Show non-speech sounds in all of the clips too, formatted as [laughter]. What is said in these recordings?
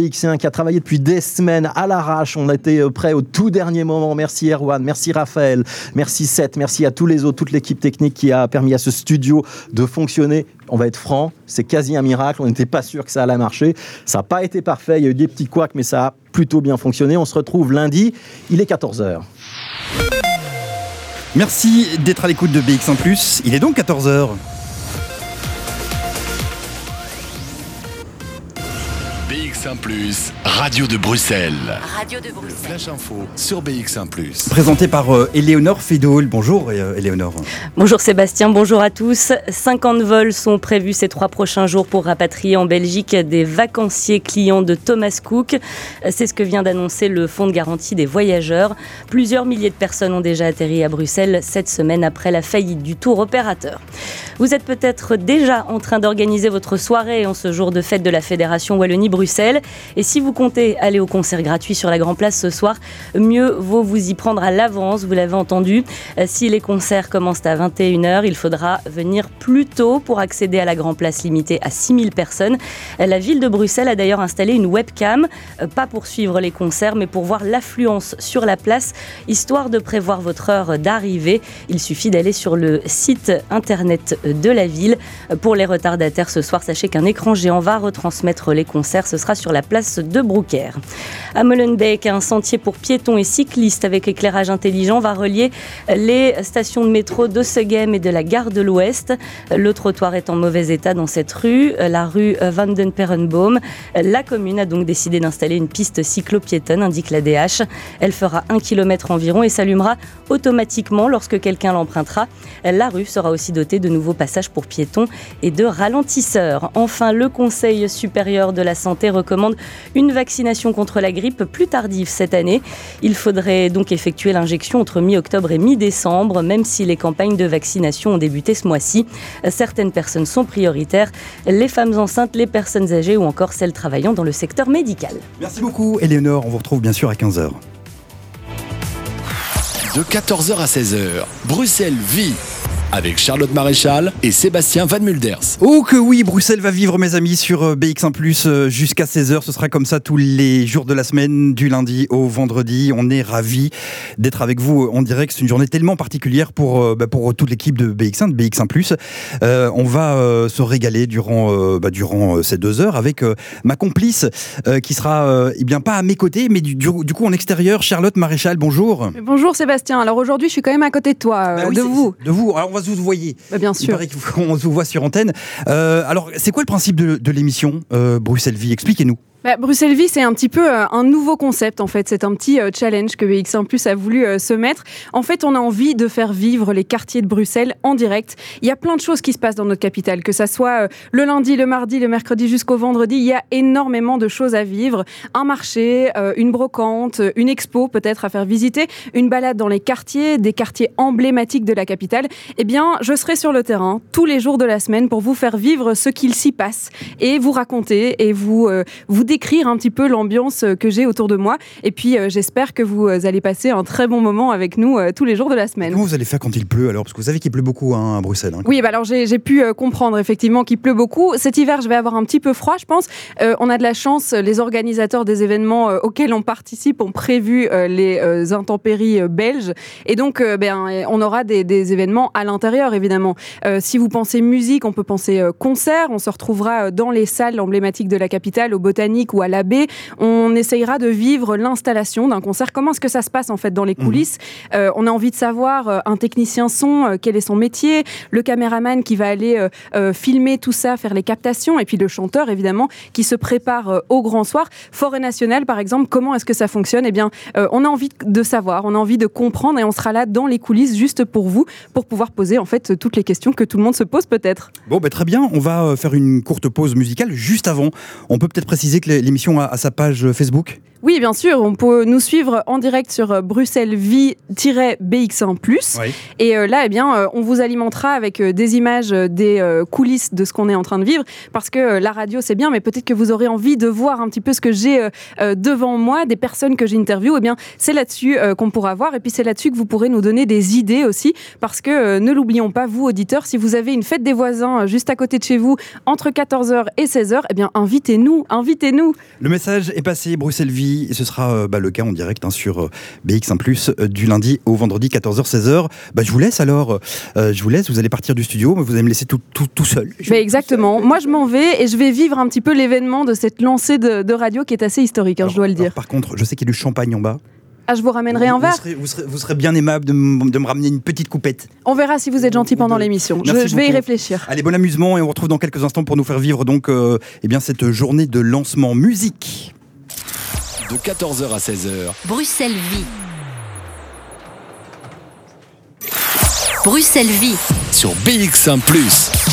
BX1 qui a travaillé depuis des semaines à l'arrache. On a été euh, prêt au tout dernier moment. Merci Erwan, merci Raphaël, merci Seth, merci à tous les autres, toute l'équipe technique qui a permis à ce studio de fonctionner. On va être franc, c'est quasi un miracle. On n'était pas sûr que ça allait marcher. Ça n'a pas été parfait. Il y a eu des petits couacs, mais ça a plutôt bien fonctionné. On se retrouve lundi. Il est 14h. Merci d'être à l'écoute de BX1 Il est donc 14h. BX1 Radio de Bruxelles. Radio de Bruxelles. Flash info sur BX1 Présenté par euh, Éléonore Fédol. Bonjour euh, Éléonore. Bonjour Sébastien, bonjour à tous. 50 vols sont prévus ces trois prochains jours pour rapatrier en Belgique des vacanciers clients de Thomas Cook. C'est ce que vient d'annoncer le Fonds de garantie des voyageurs. Plusieurs milliers de personnes ont déjà atterri à Bruxelles cette semaine après la faillite du tour opérateur. Vous êtes peut-être déjà en train d'organiser votre soirée en ce jour de fête de la Fédération Wallonie-Bruxelles. Et si vous comptez aller au concert gratuit sur la Grand Place ce soir, mieux vaut vous y prendre à l'avance, vous l'avez entendu. Euh, si les concerts commencent à 21h, il faudra venir plus tôt pour accéder à la Grand Place limitée à 6000 personnes. Euh, la ville de Bruxelles a d'ailleurs installé une webcam, euh, pas pour suivre les concerts, mais pour voir l'affluence sur la place, histoire de prévoir votre heure d'arrivée. Il suffit d'aller sur le site internet de la ville. Pour les retardataires ce soir, sachez qu'un écran géant va retransmettre les concerts. Ce sera sur la place de Brouckère. À Molenbeek, un sentier pour piétons et cyclistes avec éclairage intelligent va relier les stations de métro de Segem et de la gare de l'Ouest. Le trottoir est en mauvais état dans cette rue, la rue Van den Perenboom. La commune a donc décidé d'installer une piste cyclo-piétonne, indique la DH. Elle fera un kilomètre environ et s'allumera automatiquement lorsque quelqu'un l'empruntera. La rue sera aussi dotée de nouveaux passages pour piétons et de ralentisseurs. Enfin, le Conseil supérieur de la santé recommande une vaccination contre la grippe plus tardive cette année. Il faudrait donc effectuer l'injection entre mi-octobre et mi-décembre, même si les campagnes de vaccination ont débuté ce mois-ci. Certaines personnes sont prioritaires, les femmes enceintes, les personnes âgées ou encore celles travaillant dans le secteur médical. Merci beaucoup, Eleonore. On vous retrouve bien sûr à 15h. De 14h à 16h, Bruxelles vit avec Charlotte Maréchal et Sébastien Van Mulders. Oh que oui, Bruxelles va vivre mes amis sur euh, BX1 euh, jusqu'à 16h. Ce sera comme ça tous les jours de la semaine, du lundi au vendredi. On est ravis d'être avec vous On dirait que C'est une journée tellement particulière pour, euh, bah, pour toute l'équipe de BX1, de BX1 on va se régaler durant, bah, durant ces deux heures avec ma complice qui sera eh bien pas à mes côtés, mais du, coup en extérieur. Charlotte Maréchal, bonjour. Bonjour Sébastien. Alors aujourd'hui, je suis quand même à côté de toi, bah de vous. De vous. Alors, vous voyez. Bah, bien sûr. Il paraît qu'on vous voit sur antenne. Euh, alors, c'est quoi le principe de, l'émission? Euh, Bruxelles Vie Expliquez-nous. Bah, Bruxelles Vie, c'est un petit peu euh, un nouveau concept en fait. C'est un petit euh, challenge que BX1 Plus a voulu euh, se mettre. En fait, on a envie de faire vivre les quartiers de Bruxelles en direct. Il y a plein de choses qui se passent dans notre capitale, que ça soit le lundi, le mardi, le mercredi jusqu'au vendredi. Il y a énormément de choses à vivre. Un marché, une brocante, une expo peut-être à faire visiter, une balade dans les quartiers, des quartiers emblématiques de la capitale. Eh bien, je serai sur le terrain tous les jours de la semaine pour vous faire vivre ce qu'il s'y passe et vous raconter et vous vous décrire un petit peu l'ambiance euh, que j'ai autour de moi. Et puis, euh, j'espère que vous euh, allez passer un très bon moment avec nous tous les jours de la semaine. Comment vous allez faire quand il pleut alors? Parce que vous savez qu'il pleut beaucoup hein, à Bruxelles. Hein. Oui, bah alors j'ai pu comprendre effectivement qu'il pleut beaucoup. Cet hiver, je vais avoir un petit peu froid, je pense. on a de la chance, les organisateurs des événements auxquels on participe ont prévu les intempéries belges. Et donc, ben, on aura des, des événements à l'intérieur, évidemment. si vous pensez musique, on peut penser concert. On se retrouvera dans les salles emblématiques de la capitale, au Botanique ou à l'abbé, on essayera de vivre l'installation d'un concert. Comment est-ce que ça se passe en fait dans les mhm. coulisses euh, On a envie de savoir euh, un technicien son, euh, quel est son métier, le caméraman qui va aller filmer tout ça, faire les captations, et puis le chanteur évidemment qui se prépare au grand soir. Forêt nationale par exemple, comment est-ce que ça fonctionne? Eh bien, on a envie de savoir, on a envie de comprendre, et on sera là dans les coulisses juste pour vous, pour pouvoir poser en fait toutes les questions que tout le monde se pose peut-être. Bon, ben, très bien, on va faire une courte pause musicale juste avant. On peut peut-être préciser que l'émission a, sa page Facebook Oui, bien sûr, on peut nous suivre en direct sur euh, Bruxelles Vie-BX1+. Et euh, là, eh bien, euh, on vous alimentera avec des images des coulisses de ce qu'on est en train de vivre, parce que la radio, c'est bien, mais peut-être que vous aurez envie de voir un petit peu ce que j'ai devant moi, des personnes que j'interviewe. Eh bien, c'est là-dessus qu'on pourra voir, et puis c'est là-dessus que vous pourrez nous donner des idées aussi, parce que ne l'oublions pas, vous auditeurs, si vous avez une fête des voisins juste à côté de chez vous entre 14h et 16h, eh bien, invitez-nous, invitez-nous. Le message est passé, Bruxelles Vie et ce sera euh, bah, le cas en direct hein, sur euh, BX1 euh, du lundi au vendredi 14h-16h. Bah, je vous laisse alors, je vous laisse, vous allez partir du studio, mais vous allez me laisser tout, tout, tout seul. exactement, moi je m'en vais et je vais vivre un petit peu l'événement de cette lancée de, radio qui est assez historique, hein, je dois le dire. par contre, je sais qu'il y a du champagne en bas. Ah, je vous ramènerai un verre. Vous serez, bien aimable de, me ramener une petite coupette. On verra si vous êtes gentil pendant l'émission. Je, vais y réfléchir. Allez, bon amusement et on retrouve dans quelques instants pour nous faire vivre donc eh bien cette journée de lancement musique de 14h à 16h. Bruxelles Vie. Bruxelles Vie. Sur BX1 ⁇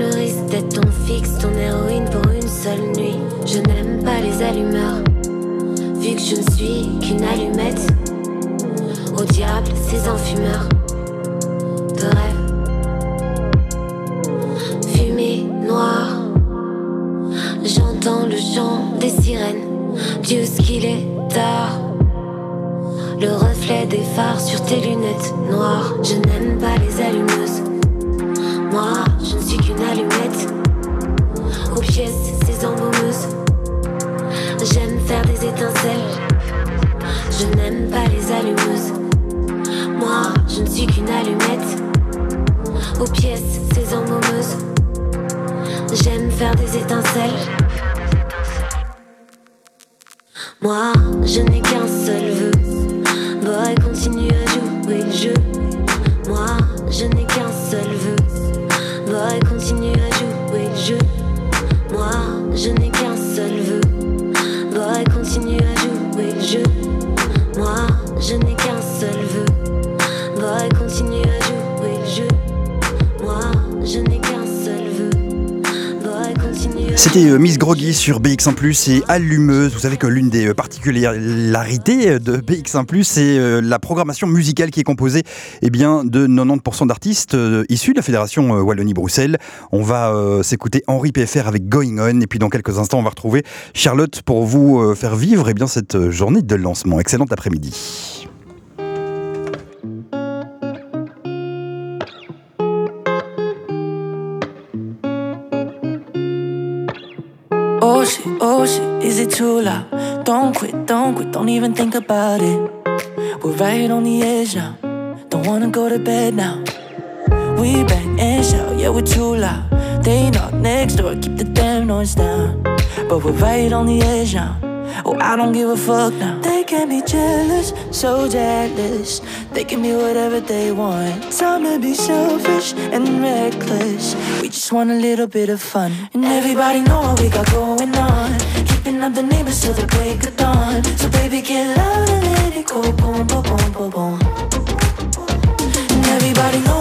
le risque d'être ton fixe, ton héroïne pour une seule nuit. Je n'aime pas les allumeurs, vu que je ne suis qu'une allumette. Au diable, ces enfumeurs de rêve. Fumée noire, j'entends le chant des sirènes. Dieu, ce qu'il est tard. Le reflet des phares sur tes lunettes noires. Je n'aime pas les allumeuses. Moi, je ne suis qu'une allumette. Aux pièces, ces embaumeuses. J'aime faire des étincelles. Je n'aime pas les allumeuses. Moi, je ne suis qu'une allumette. Aux pièces, ces embaumeuses. J'aime faire des étincelles. Moi, je n'ai qu'un C'était euh, Miss Groggy sur BX1 et Allumeuse. Vous savez que l'une des euh, particularités de BX1 c'est euh, la programmation musicale qui est composée eh de 90% d'artistes issus de la Fédération Wallonie-Bruxelles. On va s'écouter Henri PFR avec Going On et puis dans quelques instants on va retrouver Charlotte pour vous faire vivre eh cette journée de lancement. Excellent après-midi. Oh shit, oh shit, is it too loud? Don't quit, don't quit, don't even think about it. We're right on the edge now. Don't wanna go to bed now. We bang and shout, yeah, we're too loud. They knock next door, keep the damn noise down. But we're right on the edge now. Oh, I don't give a fuck now. They can be jealous, so jealous. They can be whatever they want. Time to be selfish and reckless. We just want a little bit of fun. And everybody know what we got going on. Keeping up the neighbors till the break of dawn. So baby, get loud and let it go. Boom, boom, boom, boom, boom. And everybody know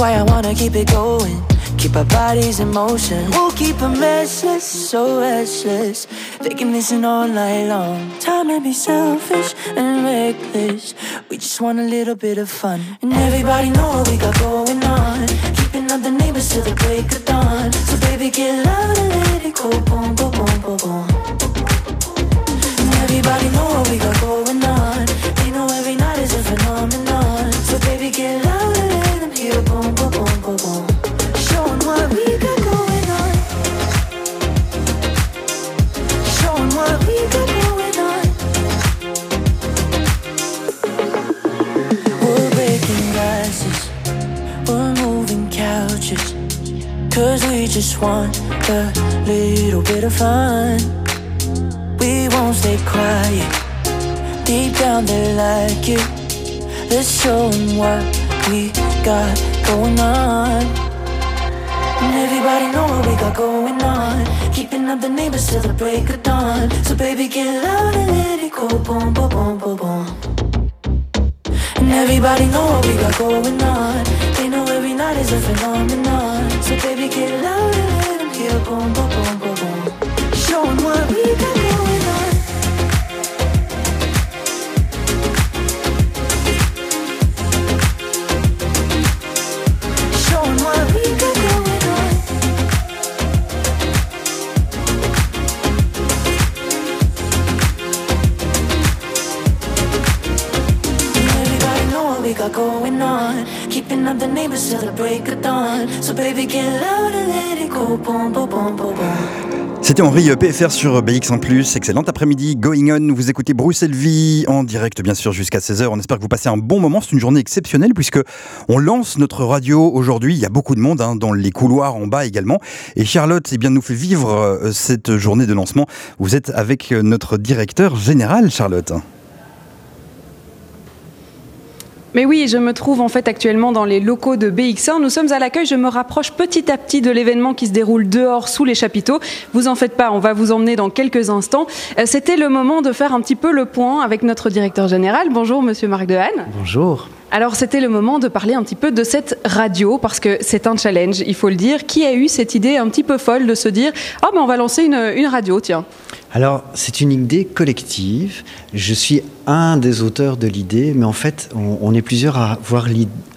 why I wanna keep it going. Keep our bodies in motion. We'll keep them restless, so restless. They can listen all night long. Time to be selfish and reckless. We just want a little bit of fun. And everybody know what we got going on. Keeping up the neighbors till the break of dawn. So baby, get loud and let it go. Boom, boom, boom, boom, boom. And everybody Cause we just want a little bit of fun. We won't stay quiet. Deep down they like it. Let's show 'em what we got going on. And everybody know what we got going on. Keeping up the neighbors till the break of dawn. So baby, get loud and let it go. Boom, boom, boom, boom, boom. And everybody know what we got going on. They know every night is a phenomenon. So baby, get loud and let them. Boom, boom, boom, boom, C'était Henri PFR sur BX1+. Excellent après-midi, Going On. Vous écoutez Bruxelles Vie en direct, bien sûr, jusqu'à 16h. On espère que vous passez un bon moment. C'est une journée exceptionnelle puisque on lance notre radio aujourd'hui. Il y a beaucoup de monde hein, dans les couloirs en bas également. Et Charlotte eh bien, nous fait vivre euh, cette journée de lancement. Vous êtes avec euh, notre directeur général, Charlotte. Mais oui, je me trouve en fait actuellement dans les locaux de BX1. Nous sommes à l'accueil. Je me rapproche petit à petit de l'événement qui se déroule dehors sous les chapiteaux. Vous en faites pas, on va vous emmener dans quelques instants. Euh, C'était le moment de faire un petit peu le point avec notre directeur général. Bonjour, monsieur Marc Dehaene. Bonjour. Alors, c'était le moment de parler un petit peu de cette radio parce que c'est un challenge, il faut le dire. Qui a eu cette idée un petit peu folle de se dire Oh, ben on va lancer une, une radio, tiens Alors, c'est une idée collective. Je suis un des auteurs de l'idée, mais en fait, on, est plusieurs à avoir,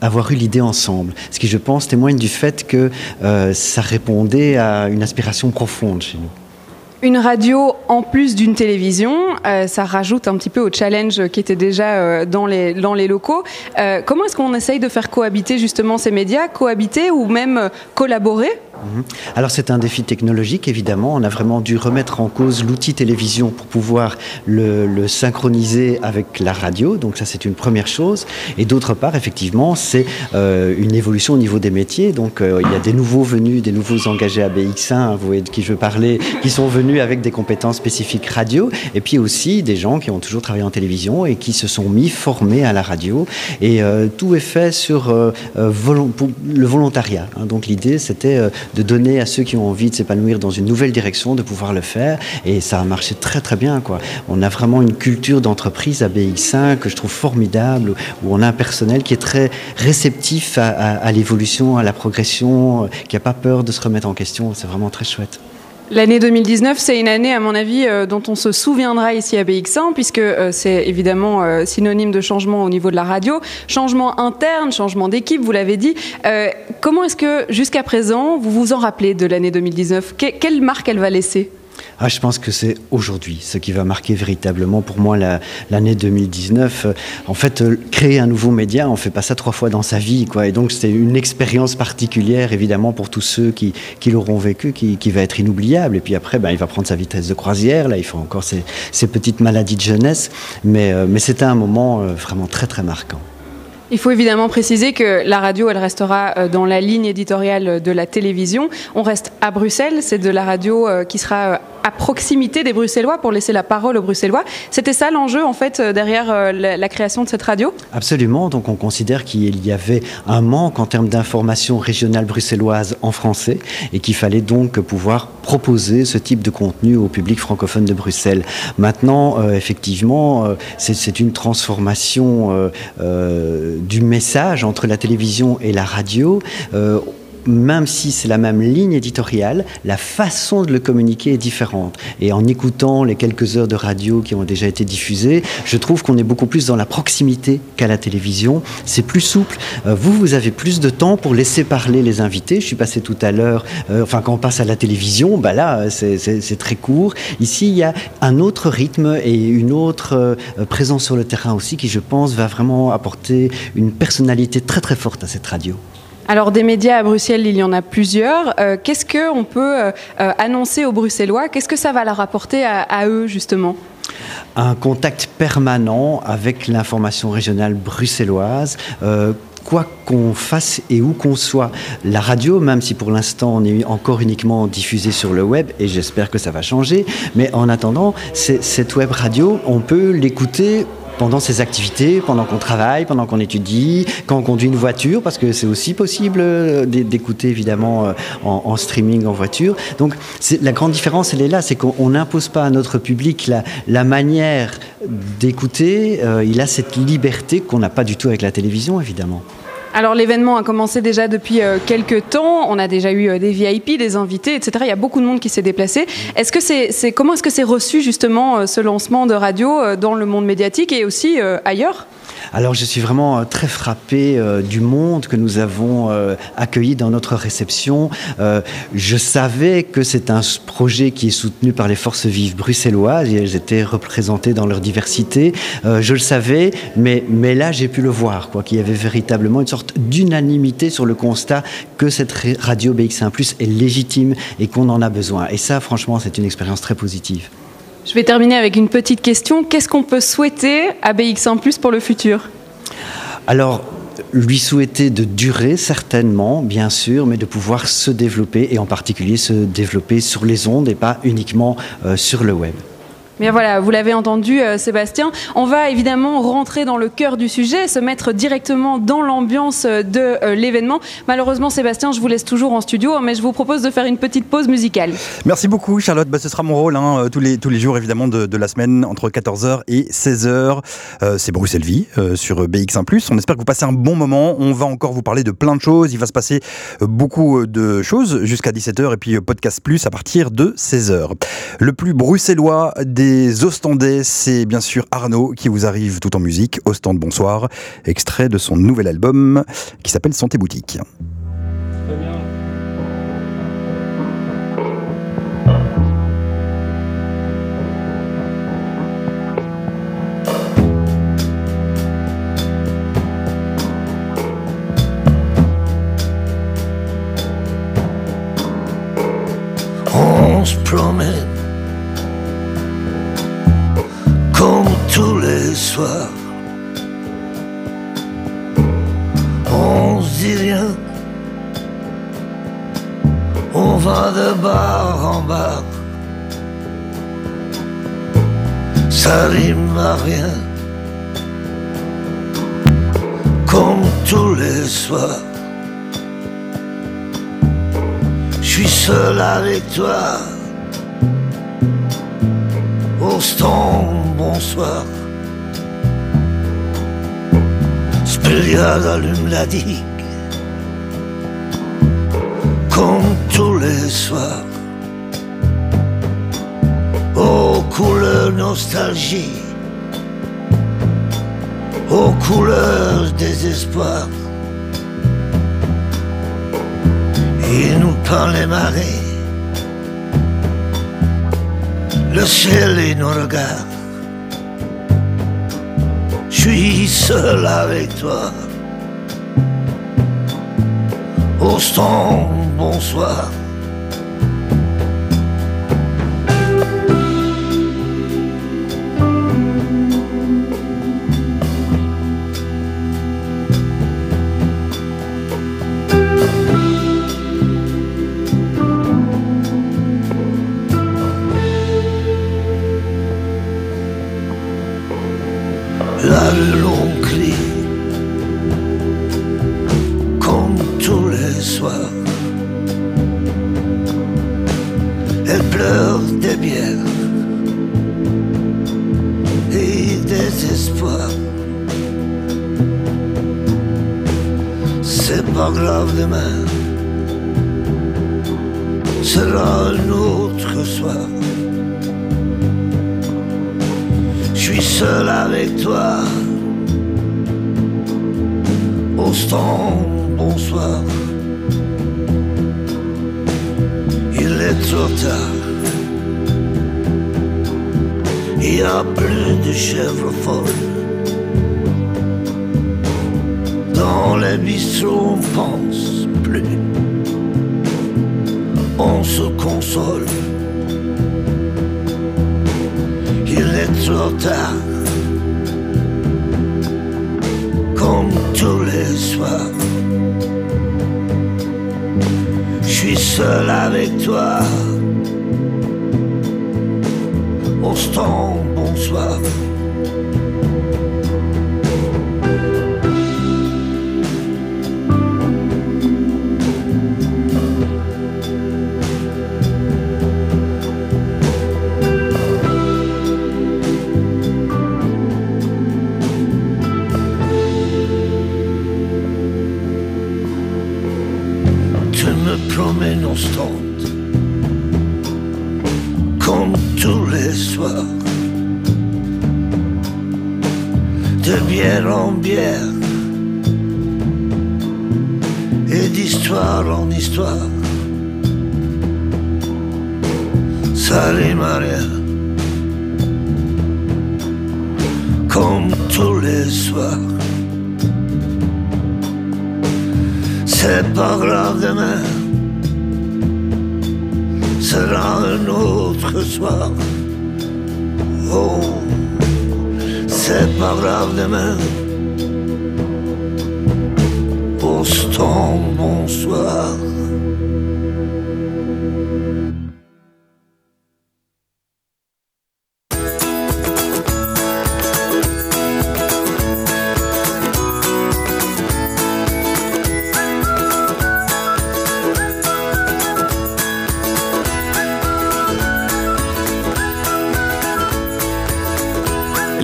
avoir eu l'idée ensemble. Ce qui, je pense, témoigne du fait que euh, ça répondait à une aspiration profonde chez nous. Une radio en plus d'une télévision, euh, ça rajoute un petit peu au challenge qui était déjà euh, dans, les, locaux. Euh, comment est-ce qu'on essaye de faire cohabiter justement ces médias, cohabiter ou même collaborer? Alors c'est un défi technologique, évidemment. On a vraiment dû remettre en cause l'outil télévision pour pouvoir le, synchroniser avec la radio. Donc ça c'est une première chose. Et d'autre part, effectivement, c'est euh, une évolution au niveau des métiers. Donc euh, il y a des nouveaux venus, des nouveaux engagés à BX1, hein, vous voyez de qui je veux parler, qui sont venus avec des compétences spécifiques radio. Et puis aussi des gens qui ont toujours travaillé en télévision et qui se sont mis formés à la radio. Et euh, tout est fait sur le volontariat. hein. Donc l'idée c'était de donner à ceux qui ont envie de s'épanouir dans une nouvelle direction de pouvoir le faire. Et ça a marché très très bien. Quoi. On a vraiment une culture d'entreprise à BX5 que je trouve formidable, où on a un personnel qui est très réceptif à, à- l'évolution, à la progression, euh, qui n'a pas peur de se remettre en question. C'est vraiment très chouette. L'année 2019, c'est une année, à mon avis, euh, dont on se souviendra ici à BX1, puisque euh, c'est évidemment euh, synonyme de changement au niveau de la radio, changement interne, changement d'équipe, vous l'avez dit. Comment est-ce que, jusqu'à présent, vous vous en rappelez de l'année 2019 Que- Quelle marque elle va laisser? Ah, je pense que c'est aujourd'hui ce qui va marquer véritablement pour moi l'année 2019. Euh, en fait, euh, créer un nouveau média, on fait pas ça trois fois dans sa vie, quoi. Et donc c'est une expérience particulière, évidemment, pour tous ceux qui, l'auront vécu, qui, va être inoubliable. Et puis après, ben, il va prendre sa vitesse de croisière. Là, il faut encore ses, petites maladies de jeunesse, mais, euh, c'était un moment vraiment très très marquant. Il faut évidemment préciser que la radio, elle restera euh, dans la ligne éditoriale de la télévision. On reste à Bruxelles, c'est de la radio euh, qui sera euh, à proximité des Bruxellois pour laisser la parole aux Bruxellois. C'était ça l'enjeu en fait derrière la, création de cette radio? Absolument. Donc on considère qu'il y avait un manque en termes d'information régionale bruxelloise en français et qu'il fallait donc pouvoir proposer ce type de contenu au public francophone de Bruxelles. Maintenant, effectivement, c'est une transformation du message entre la télévision et la radio. Euh, même si c'est la même ligne éditoriale, la façon de le communiquer est différente. Et en écoutant les quelques heures de radio qui ont déjà été diffusées, je trouve qu'on est beaucoup plus dans la proximité qu'à la télévision. C'est plus souple. Euh, vous, vous avez plus de temps pour laisser parler les invités. Je suis passé tout à l'heure, euh, enfin quand on passe à la télévision, bah là, c'est très court. Ici, il y a un autre rythme et une autre euh, présence sur le terrain aussi qui, je pense, va vraiment apporter une personnalité très très forte à cette radio. Alors des médias à Bruxelles, il y en a plusieurs. Euh, qu'est-ce qu'on peut euh, euh, annoncer aux Bruxellois? Qu'est-ce que ça va leur apporter à, eux justement? Un contact permanent avec l'information régionale bruxelloise quoi qu'on fasse et où qu'on soit. La radio, même si pour l'instant on est encore uniquement diffusé sur le web, et j'espère que ça va changer, mais en attendant, cette web radio, on peut l'écouter pendant ses activités, pendant qu'on travaille, pendant qu'on étudie, quand on conduit une voiture, parce que c'est aussi possible euh, d'écouter évidemment euh, en, streaming en voiture. Donc la grande différence, elle est là, c'est qu'on n'impose pas à notre public la, manière d'écouter. Euh, il a cette liberté qu'on n'a pas du tout avec la télévision, évidemment. Alors l'événement a commencé déjà depuis euh, quelques temps. On a déjà eu euh, des VIP, des invités, etc. Il y a beaucoup de monde qui s'est déplacé. Est-ce que c'est, comment est-ce que c'est reçu justement euh, ce lancement de radio dans le monde médiatique et aussi ailleurs? Alors je suis vraiment euh, très frappé euh, du monde que nous avons euh, accueilli dans notre réception. je savais que c'est un projet qui est soutenu par les forces vives bruxelloises et elles étaient représentées dans leur diversité. je le savais, mais, mais là j'ai pu le voir, quoi, qu'il y avait véritablement une sorte d'unanimité sur le constat que cette radio BX1 est légitime et qu'on en a besoin. Et ça, franchement, c'est une expérience très positive. Je vais terminer avec une petite question. Qu'est-ce qu'on peut souhaiter à BX1 pour le futur? Alors, lui souhaiter de durer certainement, bien sûr, mais de pouvoir se développer et en particulier se développer sur les ondes et pas uniquement euh, sur le web. Mais voilà, vous l'avez entendu, euh, Sébastien. On va évidemment rentrer dans le cœur du sujet, se mettre directement dans l'ambiance euh, de euh, l'événement. Malheureusement, Sébastien, je vous laisse toujours en studio, mais je vous propose de faire une petite pause musicale. Merci beaucoup, Charlotte. Bah, ce sera mon rôle hein, tous, les, tous les jours, évidemment, de, la semaine, entre 14h et 16h. C'est Bruxelles Vie sur BX1. On espère que vous passez un bon moment. On va encore vous parler de plein de choses. Il va se passer beaucoup de choses jusqu'à 17h et puis podcast plus à partir de 16h. Le plus bruxellois des des Ostendais, c'est bien sûr Arnaud qui vous arrive tout en musique. Ostende, bonsoir. Extrait de son nouvel album qui s'appelle Santé Boutique. Ça rime à rien, comme tous les soirs. Je suis seul avec toi au stand, bonsoir. Spéliade allume la digue, comme tous les soirs. Aux couleurs nostalgie, aux couleurs désespoir. Il nous peint les marées le ciel et nos regards. Je suis seul avec toi. Austin, bonsoir.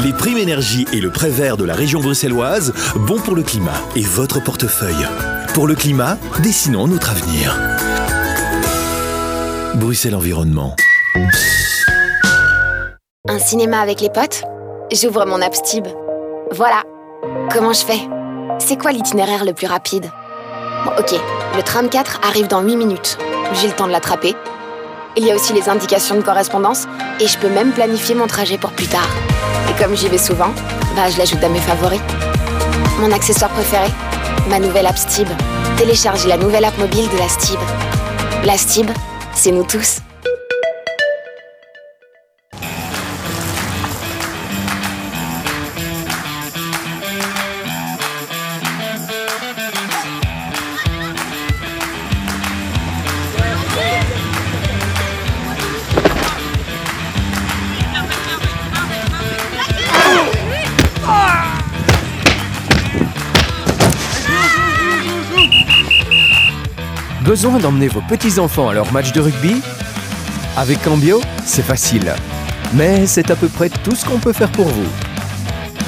Les primes énergie et le prêt vert de la région bruxelloise, bon pour le climat et votre portefeuille. Pour le climat, dessinons notre avenir. Bruxelles Environnement. Un cinéma avec les potes? J'ouvre mon app. Voilà. Comment je fais? C'est quoi l'itinéraire le plus rapide? Ok, le tram 4 arrive dans 8 minutes. J'ai le temps de l'attraper. Il y a aussi les indications de correspondance et je peux même planifier mon trajet pour plus tard. Et comme j'y vais souvent, bah je l'ajoute à mes favoris. Mon accessoire préféré Ma nouvelle app Stib. Téléchargez la nouvelle app mobile de la Stib. La Stib, c'est nous tous. D'emmener vos petits-enfants à leur match de rugby Avec Cambio, c'est facile. Mais c'est à peu près tout ce qu'on peut faire pour vous.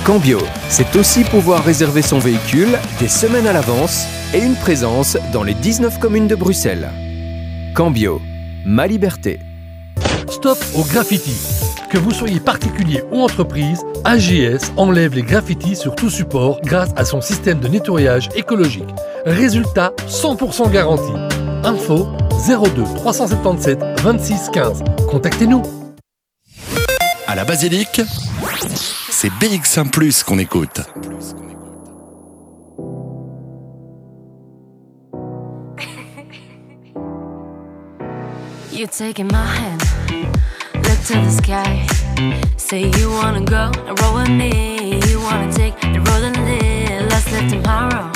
Cambio, c'est aussi pouvoir réserver son véhicule des semaines à l'avance et une présence dans les 19 communes de Bruxelles. Cambio, ma liberté. Stop au graffiti. Que vous soyez particulier ou entreprise, AGS enlève les graffitis sur tout support grâce à son système de nettoyage écologique. Résultat 100% garanti. Info 02 377 26 15. Contactez-nous. à la basilique, c'est BX1 ⁇ qu'on écoute. You're taking my hand, look to the sky. Say you wanna go and roll with me. You wanna take the road and live. Let's live tomorrow,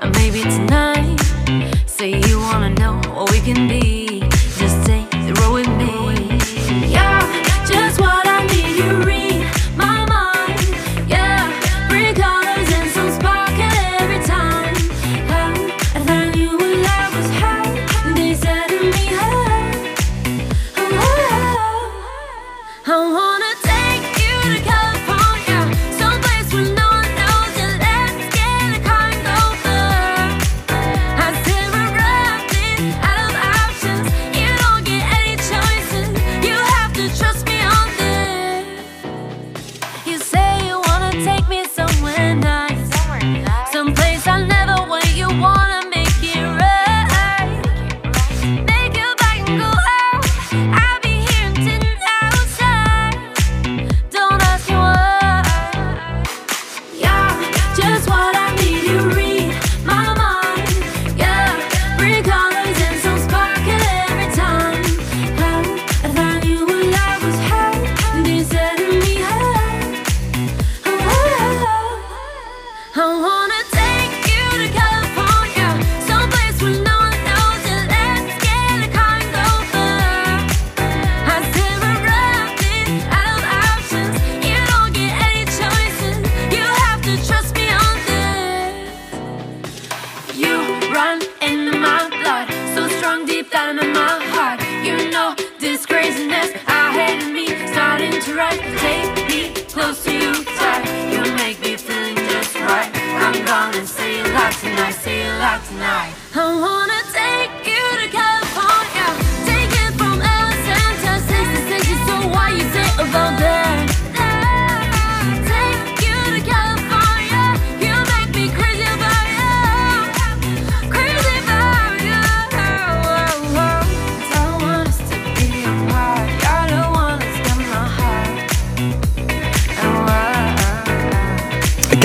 and maybe tonight. Can be.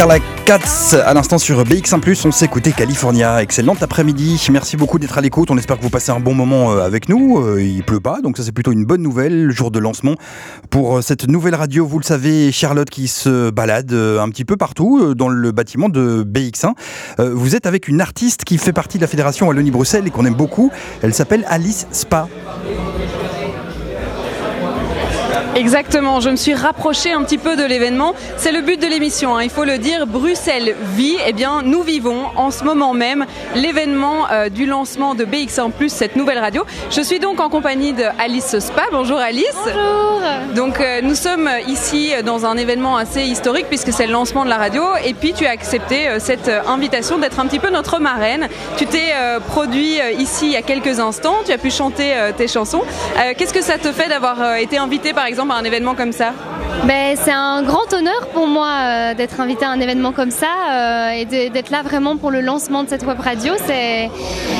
Carla Katz, à l'instant sur BX1+, on s'écoutait California. Excellente après-midi. Merci beaucoup d'être à l'écoute. On espère que vous passez un bon moment euh, avec nous. Euh, Il pleut pas, donc ça c'est plutôt une bonne nouvelle. Le jour de lancement pour euh, cette nouvelle radio. Vous le savez, Charlotte qui se balade un petit peu partout dans le bâtiment de BX1. Euh, Vous êtes avec une artiste qui fait partie de la fédération Wallonie-Bruxelles et qu'on aime beaucoup. Elle s'appelle Alice Spa. Exactement, je me suis rapprochée un petit peu de l'événement. C'est le but de l'émission, hein, il faut le dire. Bruxelles vit, eh bien nous vivons en ce moment même l'événement euh, du lancement de BX1 ⁇ cette nouvelle radio. Je suis donc en compagnie de Alice Spa. Bonjour Alice. Bonjour. Donc euh, nous sommes ici dans un événement assez historique puisque c'est le lancement de la radio et puis tu as accepté euh, cette euh, invitation d'être un petit peu notre marraine. Tu t'es euh, produit euh, ici il y a quelques instants, tu as pu chanter euh, tes chansons. Euh, Qu'est-ce que ça te fait d'avoir euh, été invité par exemple à un événement comme ça Ben, c'est un grand honneur pour moi euh, d'être invité à un événement comme ça euh, et d'être là vraiment pour le lancement de cette web radio. C'est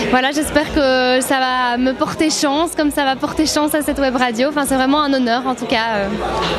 voilà, j'espère que ça va me porter chance, comme ça va porter chance à cette web radio. Enfin, c'est vraiment un honneur en tout cas. euh.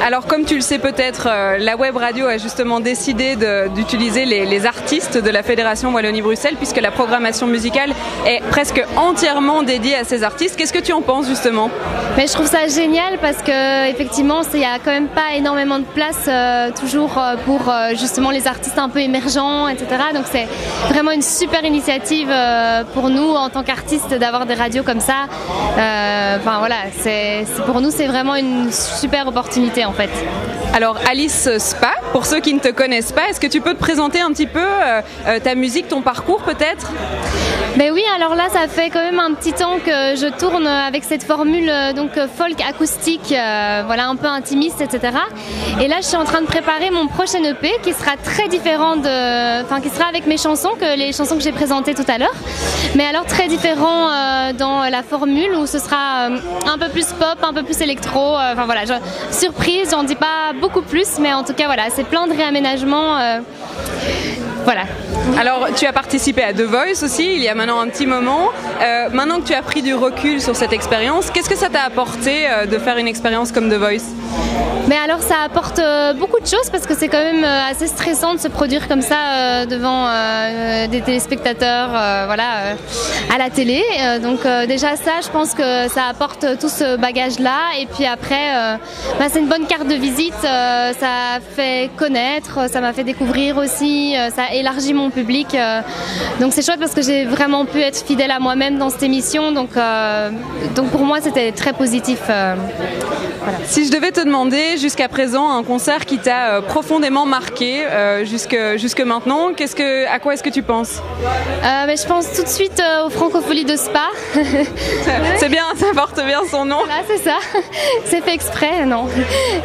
Alors, comme tu le sais peut-être, la web radio a justement décidé d'utiliser les, les artistes de la Fédération Wallonie-Bruxelles, puisque la programmation musicale est presque entièrement dédiée à ces artistes. Qu'est-ce que tu en penses justement? Mais je trouve ça génial parce que effectivement, il y a quand même pas énormément de place euh, toujours euh, pour euh, justement les artistes un peu émergents, etc. Donc c'est vraiment une super initiative euh, pour nous en tant qu'artistes d'avoir des radios comme ça. Enfin voilà, c'est pour nous c'est vraiment une super opportunité en fait. Alors Alice Spa, pour ceux qui ne te connaissent pas, est-ce que tu peux te présenter un petit peu ta musique, ton parcours peut-être? Ben oui, alors là, ça fait quand même un petit temps que je tourne avec cette formule donc folk acoustique, euh, un peu intimiste, etc. Et là, je suis en train de préparer mon prochain EP qui sera très différent de, enfin, qui sera avec mes chansons que les chansons que j'ai présentées tout à l'heure, mais alors très différent euh, dans la formule où ce sera euh, un peu plus pop, un peu plus électro. euh, Enfin voilà, je- surprise, j'en dis pas beaucoup plus, mais en tout cas voilà, c'est plein de réaménagements. Voilà. Alors, tu as participé à The Voice aussi, il y a maintenant un petit moment. Euh, maintenant que tu as pris du recul sur cette expérience, qu'est-ce que ça t'a apporté euh, de faire une expérience comme The Voice? Mais alors ça apporte euh, beaucoup de choses parce que c'est quand même euh, assez stressant de se produire comme ça euh, devant des téléspectateurs voilà, à la télé. Donc déjà ça, je pense que ça apporte tout ce bagage-là. Et puis après, bah, c'est une bonne carte de visite. ça fait connaître, ça m'a fait découvrir aussi, ça élargit mon public. donc c'est chouette parce que j'ai vraiment pu être fidèle à moi-même dans cette émission. Donc, donc pour moi, c'était très positif. Si je devais te demander jusqu'à présent un concert qui t'a euh, profondément marqué euh, jusque, jusque maintenant, qu'est-ce que, à quoi est-ce que tu penses? Euh, mais je pense tout de suite aux Francopholies de Spa. [laughs] C'est bien, ça porte bien son nom. Voilà, c'est ça. [laughs] C'est fait exprès, non.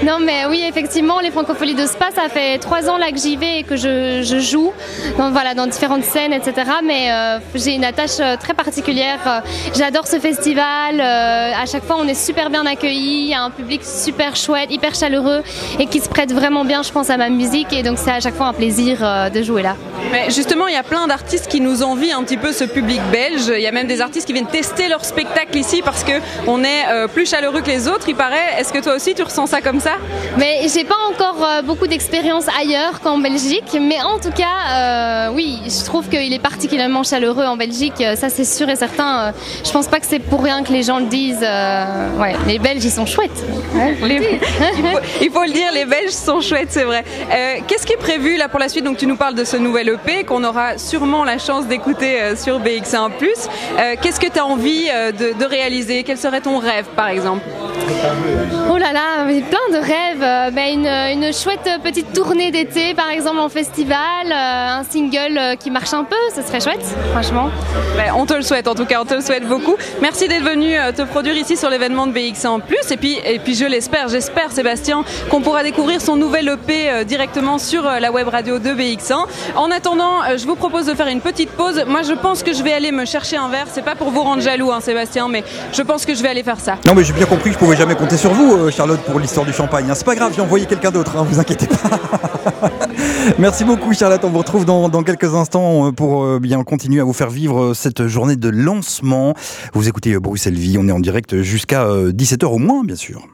Non, mais oui, effectivement, les Francopholies de Spa, ça fait trois ans là que j'y vais et que je, je joue dans, voilà, dans différentes scènes, etc. Mais euh, j'ai une attache très particulière. J'adore ce festival. À chaque fois, on est super bien accueillis. Il y a un public super chouette, hyper chaleureux et qui se prête vraiment bien, je pense, à ma musique. Et donc, c'est à chaque fois un plaisir euh, de jouer là. Mais justement, il y a plein d'artistes qui nous envient un petit peu ce public belge. Il y a même des artistes qui viennent tester leur spectacle ici parce que on est euh, plus chaleureux que les autres, il paraît. Est-ce que toi aussi tu ressens ça comme ça? Mais j'ai pas encore euh, beaucoup d'expérience ailleurs qu'en Belgique, mais en tout cas, euh, oui, je trouve qu'il est particulièrement chaleureux en Belgique, ça c'est sûr et certain. Je pense pas que c'est pour rien que les gens le disent. euh, ouais, les Belges ils sont chouettes. Les- il, faut, il faut le dire, les Belges sont chouettes, c'est vrai. Euh, Qu'est-ce qui est prévu là pour la suite? Donc tu nous parles de ce nouvel EP qu'on aura sûrement la chance d'écouter euh, sur BX1+. Euh, Qu'est-ce que tu as envie euh, de, de réaliser? Quel serait ton rêve par exemple? Oh là là, plein de rêves. Ben, une, une chouette petite tournée d'été, par exemple en festival, un single qui marche un peu, ce serait chouette, franchement. Ben, on te le souhaite en tout cas, on te le souhaite beaucoup. Merci d'être venu te produire ici sur l'événement de BX1+. Et puis, et puis je l'espère, j'espère Sébastien qu'on pourra découvrir son nouvel EP euh, directement sur euh, la web radio de BX1. En attendant, euh, je vous propose de faire une petite pause. Moi je pense que je vais aller me chercher un verre. C'est pas pour vous rendre jaloux hein, Sébastien, mais je pense que je vais aller faire ça. Non mais j'ai bien compris que je pouvais jamais compter sur vous, Charlotte, pour l'histoire du champagne. hein. C'est pas grave, j'ai envoyé quelqu'un d'autre, hein, vous inquiétez pas. [laughs] Merci beaucoup Charlotte, on vous retrouve dans, quelques instants pour bien continuer à vous faire vivre cette journée de lancement. Vous écoutez Bruxelles Vie, on est en direct jusqu'à 17h au moins bien sûr.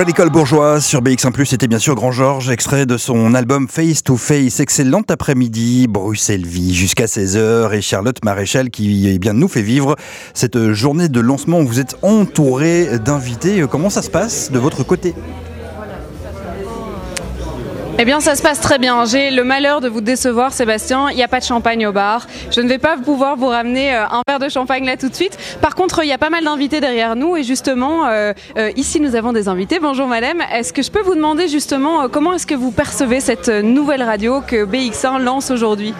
Radical Bourgeois sur BX1+, c'était bien sûr Grand Georges, extrait de son album Face to Face. Excellent après-midi, Bruxelles Vie, jusqu'à 16h, et Charlotte Maréchal qui eh bien, nous fait vivre cette journée de lancement. Vous êtes entouré d'invités. Comment ça se passe de votre côté? Eh bien, ça se passe très bien. J'ai le malheur de vous décevoir, Sébastien. Il n'y a pas de champagne au bar. Je ne vais pas pouvoir vous ramener euh, un verre de champagne là tout de suite. Par contre, il y a pas mal d'invités derrière nous. Et justement, euh, euh, ici, nous avons des invités. Bonjour, madame. Est-ce que je peux vous demander justement comment est-ce que vous percevez cette nouvelle radio que BX1 lance aujourd'hui?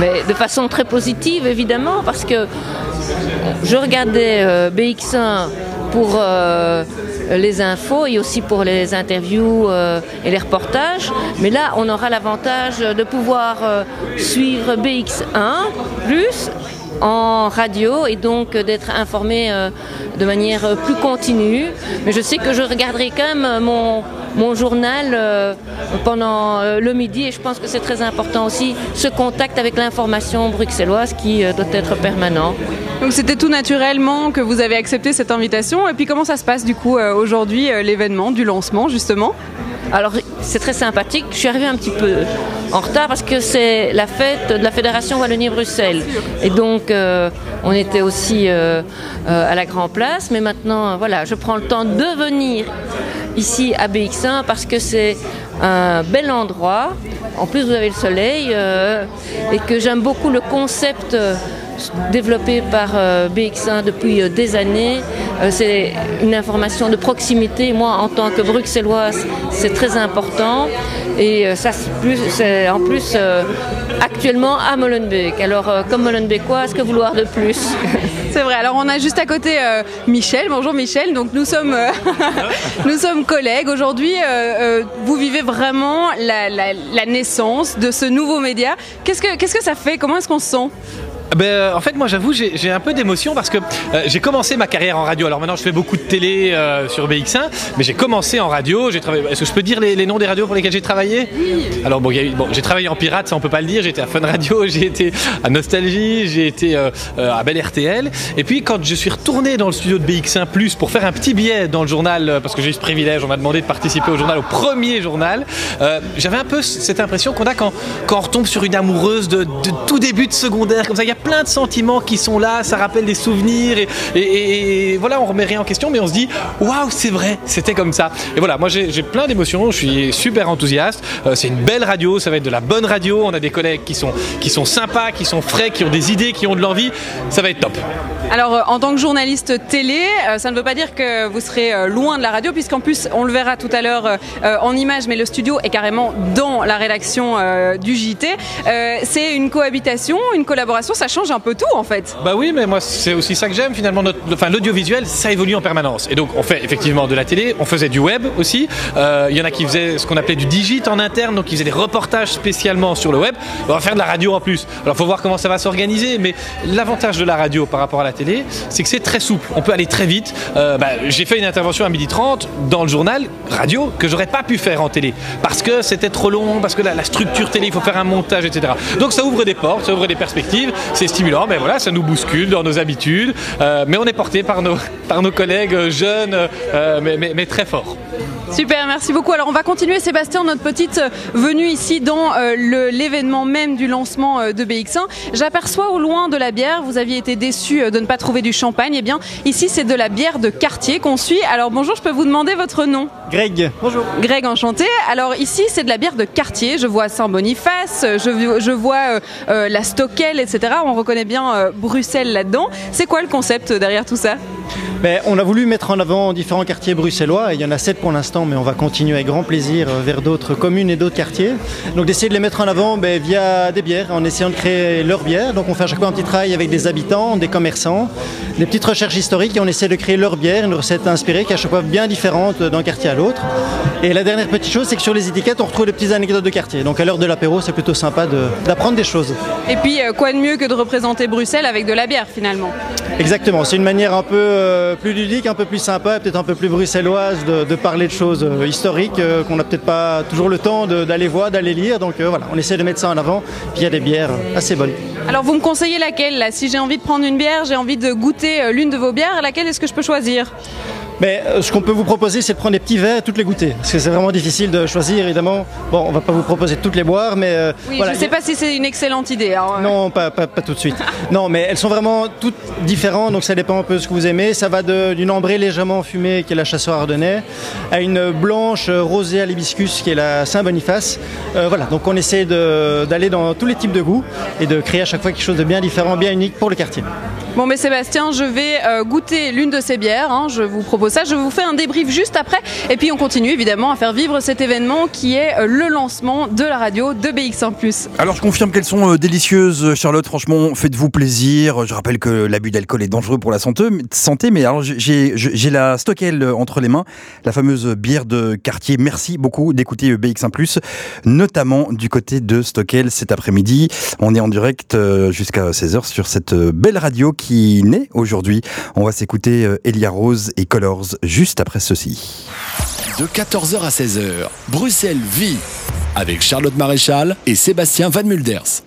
Mais de façon très positive, évidemment, parce que je regardais euh, BX1 pour les infos et aussi pour les interviews euh, et les reportages. Mais là, on aura l'avantage de pouvoir euh, suivre BX1 plus en radio et donc d'être informé euh, de manière plus continue. Mais je sais que je regarderai quand même mon, mon journal euh, pendant euh, le midi et je pense que c'est très important aussi ce contact avec l'information bruxelloise qui euh, doit être permanent. Donc, c'était tout naturellement que vous avez accepté cette invitation. Et puis, comment ça se passe du coup aujourd'hui, l'événement du lancement justement? Alors c'est très sympathique. Je suis arrivée un petit peu en retard parce que c'est la fête de la Fédération Wallonie-Bruxelles. Et donc euh, on était aussi euh, euh, à la Grand Place. Mais maintenant, voilà, je prends le temps de venir ici à BX1 parce que c'est un bel endroit. En plus, vous avez le soleil euh, et que j'aime beaucoup le concept. euh, développé par euh, BX1 depuis des années. C'est une information de proximité. Moi, en tant que bruxelloise, c'est très important. Et ça, c'est en plus actuellement à Molenbeek. Alors, euh, comme Molenbeekois, est-ce que vouloir de plus [laughs] C'est vrai. Alors on a juste à côté euh, Michel. Bonjour Michel. Donc nous sommes euh, [laughs] nous sommes collègues aujourd'hui. euh, vous vivez vraiment la, la- la naissance de ce nouveau média. Qu'est-ce que qu'est-ce que ça fait? Comment est-ce qu'on se sent? Ben, euh, en fait, moi, j'avoue, j'ai un peu d'émotion parce que euh, j'ai commencé ma carrière en radio. Alors maintenant, je fais beaucoup de télé euh, sur BX1, mais j'ai commencé en radio. J'ai travaillé. Est-ce que je peux dire les, les noms des radios pour lesquelles j'ai travaillé? Alors bon, bon, j'ai travaillé en pirate, ça on peut pas le dire. J'ai été à Fun Radio, [laughs] j'ai été à Nostalgie, j'ai été euh, euh, à Belle RTL. Et puis quand je suis retourné dans le studio de BX1 Plus pour faire un petit billet dans le journal, euh, parce que j'ai eu ce privilège, on m'a demandé de participer au journal, au premier journal. euh, J'avais un peu cette impression qu'on a quand, quand on retombe sur une amoureuse de, de tout début de secondaire, comme ça. Il y a plein de sentiments qui sont là, ça rappelle des souvenirs et, et- et voilà, on remet rien en question, mais on se dit waouh, c'est vrai, c'était comme ça. Et voilà, moi j'ai plein d'émotions, je suis super enthousiaste. Euh, c'est une belle radio, ça va être de la bonne radio. On a des collègues qui sont, qui sont sympas, qui sont frais, qui ont des idées, qui ont de l'envie. Ça va être top. Alors, euh, en tant que journaliste télé, euh, ça ne veut pas dire que vous serez euh, loin de la radio, puisqu'en plus, on le verra tout à l'heure en image, mais le studio est carrément dans la rédaction du JT. C'est une cohabitation, une collaboration, ça change un peu tout en fait. Bah oui, mais moi c'est aussi ça que j'aime finalement. Enfin, l'audiovisuel, ça évolue en permanence. Et donc on fait effectivement de la télé, on faisait du web aussi. Euh, Il y en a qui faisaient ce qu'on appelait du digit en interne, donc ils faisaient des reportages spécialement sur le web. On va faire de la radio en plus. Alors faut voir comment ça va s'organiser, mais l'avantage de la radio par rapport à la télé, c'est que c'est très souple. On peut aller très vite. Euh, bah, J'ai fait une intervention à 12h30 dans le journal radio que j'aurais pas pu faire en télé parce que c'était trop long, parce que la structure télé, il faut faire un montage, etc. Donc ça ouvre des portes, ça ouvre des perspectives, c'est stimulant, mais voilà, ça nous bouscule dans nos habitudes, euh, mais on est porté par nos, [laughs] collègues jeunes, euh, mais très forts. Super, merci beaucoup. Alors on va continuer Sébastien notre petite euh, venue ici dans euh, l'événement même du lancement euh, de BX1. J'aperçois au loin de la bière, vous aviez été déçu euh, de ne pas trouver du champagne. Eh bien ici c'est de la bière de quartier qu'on suit. Alors bonjour, je peux vous demander votre nom? Greg, bonjour. Greg, enchanté. Alors ici, c'est de la bière de quartier. Je vois Saint-Boniface, je, je vois euh, euh, la Stockel, etc. On reconnaît bien euh, Bruxelles là-dedans. C'est quoi le concept derrière tout ça? Ben, on a voulu mettre en avant différents quartiers bruxellois, et il y en a sept pour l'instant, mais on va continuer avec grand plaisir euh, vers d'autres communes et d'autres quartiers. Donc d'essayer de les mettre en avant ben, via des bières, en essayant de créer leurs bières. Donc on fait à chaque fois un petit travail avec des habitants, des commerçants, des petites recherches historiques, et on essaie de créer leur bière, une recette inspirée qui est à chaque fois bien différente d'un quartier à l'autre. Et la dernière petite chose, c'est que sur les étiquettes, on retrouve des petites anecdotes de quartier. Donc à l'heure de l'apéro, c'est plutôt sympa de- d'apprendre des choses. Et puis, euh, quoi de mieux que de représenter Bruxelles avec de la bière finalement? Exactement, c'est une manière un peu euh, plus ludique, un peu plus sympa, peut-être un peu plus bruxelloise de, de parler de choses euh, historiques euh, qu'on n'a peut-être pas toujours le temps d'aller voir, d'aller lire. Donc euh, voilà, on essaie de mettre ça en avant. Puis il y a des bières assez bonnes. Alors vous me conseillez laquelle là? Si j'ai envie de prendre une bière, j'ai envie de goûter l'une de vos bières, laquelle est-ce que je peux choisir? Mais euh, ce qu'on peut vous proposer, c'est de prendre des petits verres et toutes les goûter. Parce que c'est vraiment difficile de choisir, évidemment. Bon, on va pas vous proposer de toutes les boire, mais euh, Oui, voilà. je ne sais pas si c'est une excellente idée. alors, euh, Non, pas, pas, pas tout de suite. [laughs] non, mais elles sont vraiment toutes différentes, donc ça dépend un peu de ce que vous aimez. Ça va d'une ambrée légèrement fumée, qui est la chasseur ardennais, à une blanche rosée à l'hibiscus, qui est la Saint-Boniface. Euh, voilà, donc on essaie d'aller dans tous les types de goûts et de créer à chaque fois quelque chose de bien différent, bien unique pour le quartier. Bon, mais Sébastien, je vais euh, goûter l'une de ces bières. hein, je vous propose ça. Je vous fais un débrief juste après. Et puis, on continue évidemment à faire vivre cet événement qui est euh, le lancement de la radio de BX1. Alors je confirme qu'elles sont euh, délicieuses, Charlotte. Franchement, faites-vous plaisir. Je rappelle que l'abus d'alcool est dangereux pour la santé, mais alors j'ai la Stockel entre les mains, la fameuse bière de quartier. Merci beaucoup d'écouter euh, BX1+, notamment du côté de Stockel cet après-midi. On est en direct jusqu'à 16h sur cette belle radio qui naît aujourd'hui. On va s'écouter euh, Elia Rose et Colors juste après ceci. De 14h à 16h, Bruxelles vit avec Charlotte Maréchal et Sébastien Van Mulders.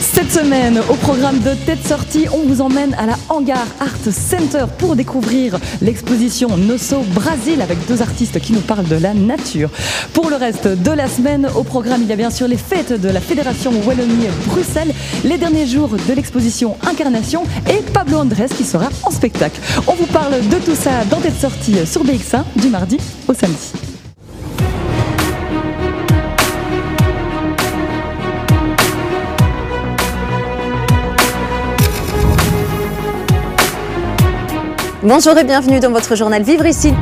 Cette semaine, au programme de Tête Sortie, on vous emmène à la Hangar Art Center pour découvrir l'exposition Nosso Brasil avec deux artistes qui nous parlent de la nature. Pour le reste de la semaine, au programme, il y a bien sûr les fêtes de la Fédération Wallonie-Bruxelles, les derniers jours de l'exposition Incarnation et Pablo Andrés qui sera en spectacle. On vous parle de tout ça dans Tête Sortie sur BX1 du mardi au samedi. Bonjour et bienvenue dans votre journal Vivre ici.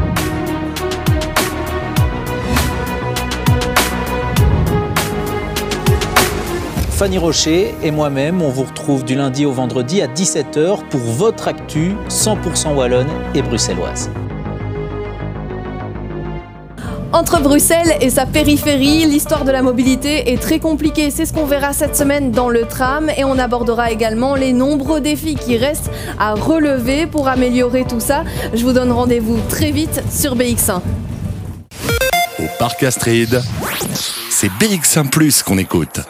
Fanny Rocher et moi-même, on vous retrouve du lundi au vendredi à 17h pour votre actu 100% wallonne et bruxelloise. Entre Bruxelles et sa périphérie, l'histoire de la mobilité est très compliquée. C'est ce qu'on verra cette semaine dans le tram et on abordera également les nombreux défis qui restent à relever pour améliorer tout ça. Je vous donne rendez-vous très vite sur BX1. Au Parc Astrid, c'est BX1 Plus qu'on écoute.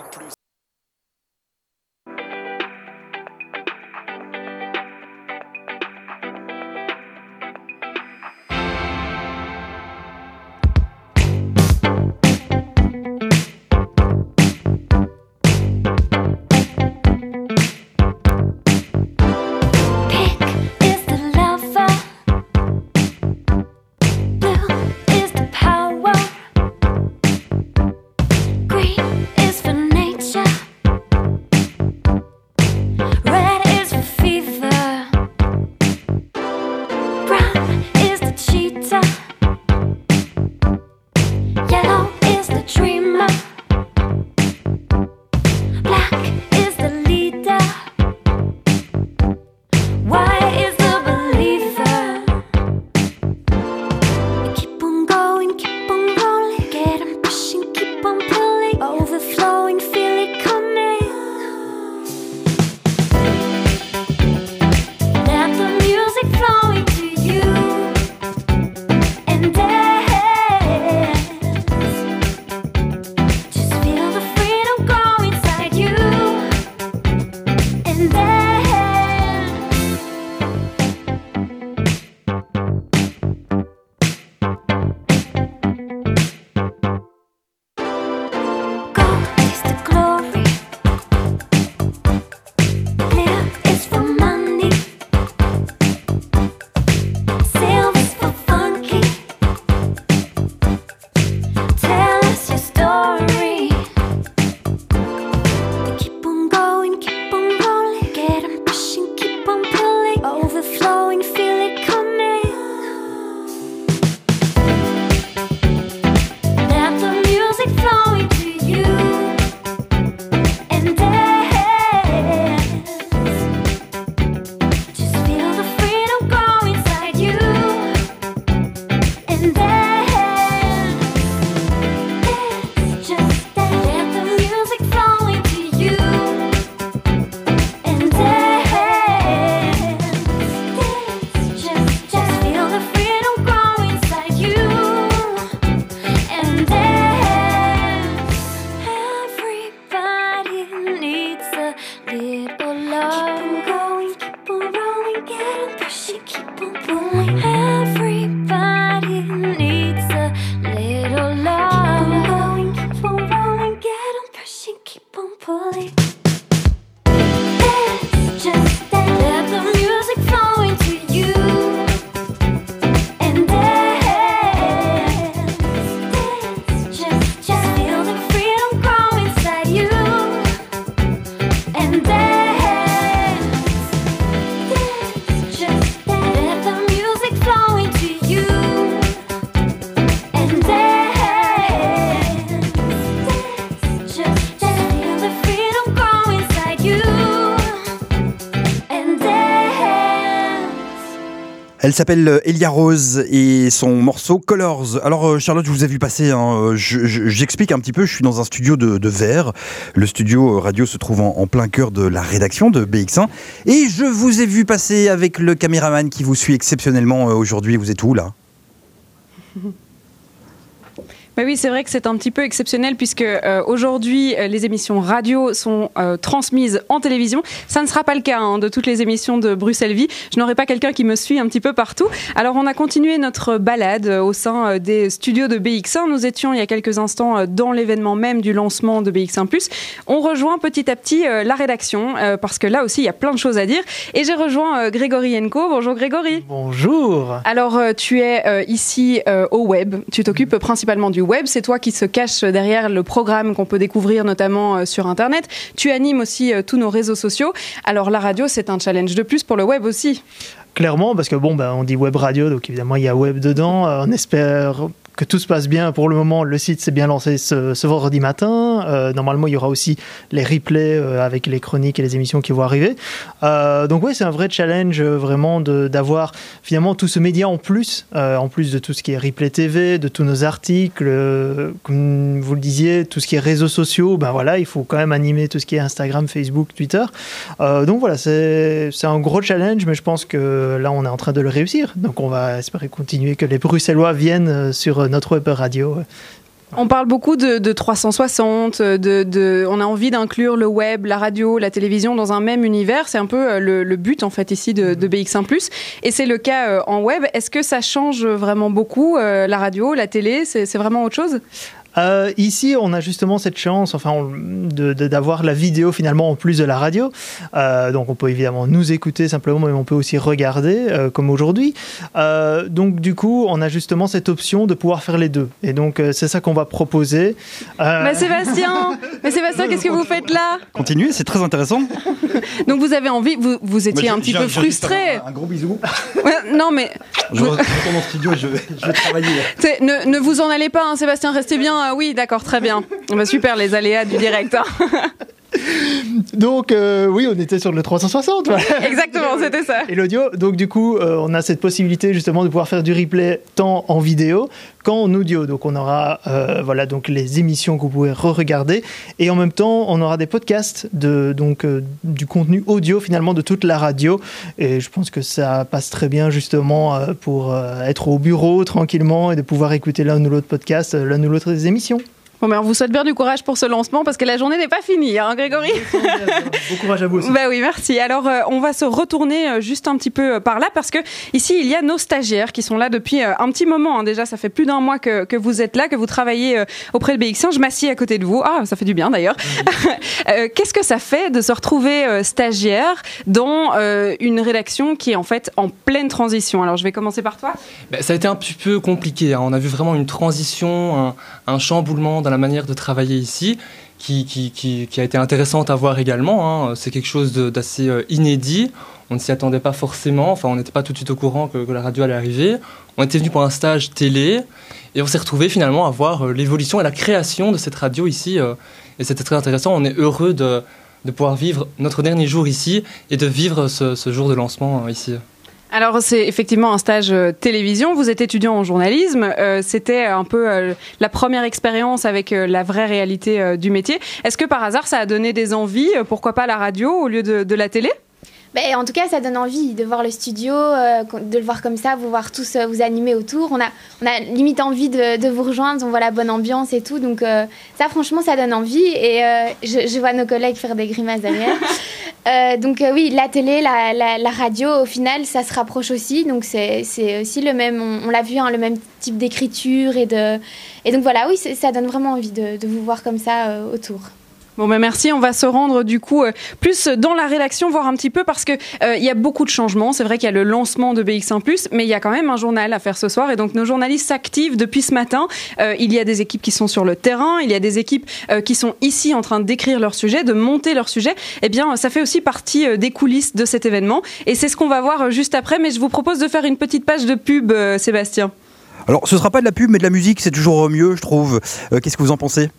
S'appelle euh, Elia Rose et son morceau Colors. Alors euh, Charlotte, je vous ai vu passer, hein, euh, je- je- j'explique un petit peu, je suis dans un studio de, verre. Le studio radio se trouve en, en plein cœur de la rédaction de BX1. Et je vous ai vu passer avec le caméraman qui vous suit exceptionnellement aujourd'hui. Vous êtes où là? Bah oui, c'est vrai que c'est un petit peu exceptionnel puisque euh, aujourd'hui euh, les émissions radio sont euh, transmises en télévision. Ça ne sera pas le cas hein, de toutes les émissions de Bruxelles Vie. Je n'aurai pas quelqu'un qui me suit un petit peu partout. Alors on a continué notre balade au sein des studios de BX1. Nous étions il y a quelques instants dans l'événement même du lancement de BX1+. On rejoint petit à petit la rédaction parce que là aussi il y a plein de choses à dire. Et j'ai rejoint Grégory Enco. Bonjour Grégory. Bonjour. Alors, tu es ici au web. Tu t'occupes principalement du web. C'est toi qui se cache derrière le programme qu'on peut découvrir notamment euh, sur Internet. Tu animes aussi euh, tous nos réseaux sociaux. Alors, la radio, c'est un challenge de plus pour le web aussi. Clairement, parce que bon, ben, on dit web radio, donc évidemment il y a web dedans. Euh, on espère que tout se passe bien. Pour le moment, le site s'est bien lancé ce, vendredi matin. Euh, normalement, il y aura aussi les replays euh, avec les chroniques et les émissions qui vont arriver. Euh, donc oui, c'est un vrai challenge vraiment d'avoir finalement tout ce média en plus, en plus de tout ce qui est replay TV, de tous nos articles, comme vous le disiez, tout ce qui est réseaux sociaux. Ben voilà, il faut quand même animer tout ce qui est Instagram, Facebook, Twitter. Donc voilà, c'est un gros challenge, mais je pense que là, on est en train de le réussir. Donc on va espérer continuer que les Bruxellois viennent sur notre web radio. On parle beaucoup de, de 360, de, de- on a envie d'inclure le web, la radio, la télévision dans un même univers. C'est un peu euh, le, but en fait ici de, de BX1+. Et c'est le cas euh, en web. Est-ce que ça change vraiment beaucoup euh, la radio, la télé? C'est vraiment autre chose? Euh, ici, on a justement cette chance, enfin, on- de- de- d'avoir la vidéo finalement en plus de la radio. Euh, donc, on peut évidemment nous écouter simplement, mais on peut aussi regarder, euh, comme aujourd'hui. Euh, donc, du coup, on a justement cette option de pouvoir faire les deux. Et donc, euh, c'est ça qu'on va proposer. Euh, Mais Sébastien, mais Sébastien, qu'est-ce que vous faites là Continuez, c'est très intéressant. [laughs] Donc vous avez envie, vous, vous étiez un petit peu frustré. Un, un gros bisou. [laughs] Ouais, non mais Je retourne au studio et je vais, je vais travailler. [laughs] ne, ne vous en allez pas, hein, Sébastien, restez bien. Ah oui, d'accord, très bien. Bah, super, les aléas du direct. hein. [laughs] Donc euh, oui, on était sur le 360. voilà. [laughs] Exactement, c'était ça. Et l'audio, donc du coup, euh, on a cette possibilité justement de pouvoir faire du replay tant en vidéo qu'en audio. Donc on aura euh, voilà donc les émissions que vous pouvez re-regarder et en même temps, on aura des podcasts de donc du contenu audio finalement de toute la radio. Et je pense que ça passe très bien justement pour être au bureau tranquillement et de pouvoir écouter l'un ou l'autre podcast, l'un ou l'autre des émissions. Bon, mais on vous souhaite bien du courage pour ce lancement parce que la journée n'est pas finie, hein, Grégory Bon courage à vous aussi. [laughs] Bah oui, merci. Alors, euh, on va se retourner euh, juste un petit peu euh, par là parce que ici, il y a nos stagiaires qui sont là depuis euh, un petit moment. hein. Déjà, ça fait plus d'un mois que, que vous êtes là, que vous travaillez euh, auprès de BX1. Je m'assieds à côté de vous. Ah, ça fait du bien d'ailleurs. [laughs] Euh, Qu'est-ce que ça fait de se retrouver euh, stagiaire dans euh, une rédaction qui est en fait en pleine transition? Alors, je vais commencer par toi. Ben, ça a été un petit peu compliqué. hein. On a vu vraiment une transition, un, un chamboulement dans la manière de travailler ici, qui, a été intéressante à voir également. hein. C'est quelque chose d'assez euh, inédit. On ne s'y attendait pas forcément. Enfin, on n'était pas tout de suite au courant que, la radio allait arriver. On était venu pour un stage télé et on s'est retrouvé finalement à voir euh, l'évolution et la création de cette radio ici. euh, et c'était très intéressant. On est heureux de, pouvoir vivre notre dernier jour ici et de vivre ce, jour de lancement ici. Alors c'est effectivement un stage euh, télévision. Vous êtes étudiant en journalisme. Euh, C'était un peu euh, la première expérience avec euh, la vraie réalité du métier. Est-ce que par hasard ça a donné des envies Pourquoi pas la radio au lieu de la télé? Ben, en tout cas, ça donne envie de voir le studio, euh, de le voir comme ça, vous voir tous euh, vous animer autour. On a, on a limite envie de, de vous rejoindre, on voit la bonne ambiance et tout. Donc euh, ça, franchement, ça donne envie. Et euh, je, je vois nos collègues faire des grimaces derrière. [laughs] Donc oui, la télé, la, la- la radio, au final, ça se rapproche aussi. Donc c'est aussi le même, on, on l'a vu, hein, le même type d'écriture. Et, de, et donc voilà, oui, ça donne vraiment envie de, de vous voir comme ça autour. Bon ben merci, on va se rendre du coup euh, plus dans la rédaction, voir un petit peu parce que euh, y a beaucoup de changements. C'est vrai qu'il y a le lancement de BX1+, mais il y a quand même un journal à faire ce soir et donc nos journalistes s'activent depuis ce matin. Euh, il y a des équipes qui sont sur le terrain, il y a des équipes qui sont ici en train d'écrire leur sujet, de monter leur sujet. Eh bien, ça fait aussi partie des coulisses de cet événement et c'est ce qu'on va voir juste après. Mais je vous propose de faire une petite page de pub, Sébastien. Alors, ce sera pas de la pub, mais de la musique, c'est toujours mieux, je trouve. Qu'est-ce que vous en pensez?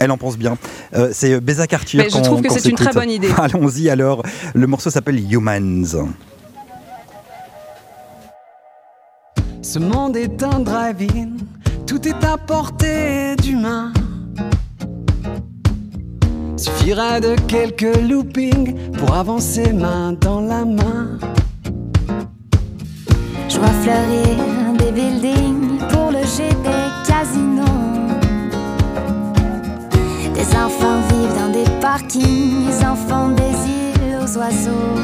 Elle en pense bien. Euh, c'est Beza Cartier. Mais je trouve que c'est une très bonne idée. [laughs] Allons-y alors. Le morceau s'appelle Humans. Ce monde est un drive-in, tout est à portée d'humain. Suffirait de quelques loopings pour avancer main dans la main. Je vois fleurir des buildings pour le jet les enfants des îles aux oiseaux.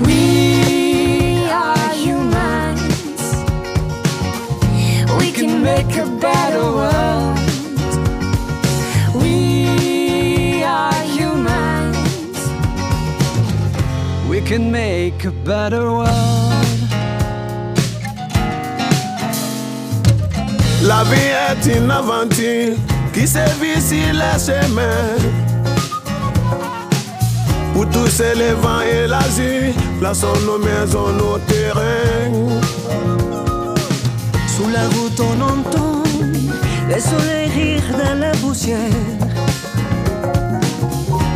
We are humans. We can make a better world. We are humans. We can make a better world. La vie est une aventure qui sévit sur les chemins. Pour tousser les vents et l'azur, plaçons nos maisons, nos terrains. Sous la route on entend le soleil rire dans la poussière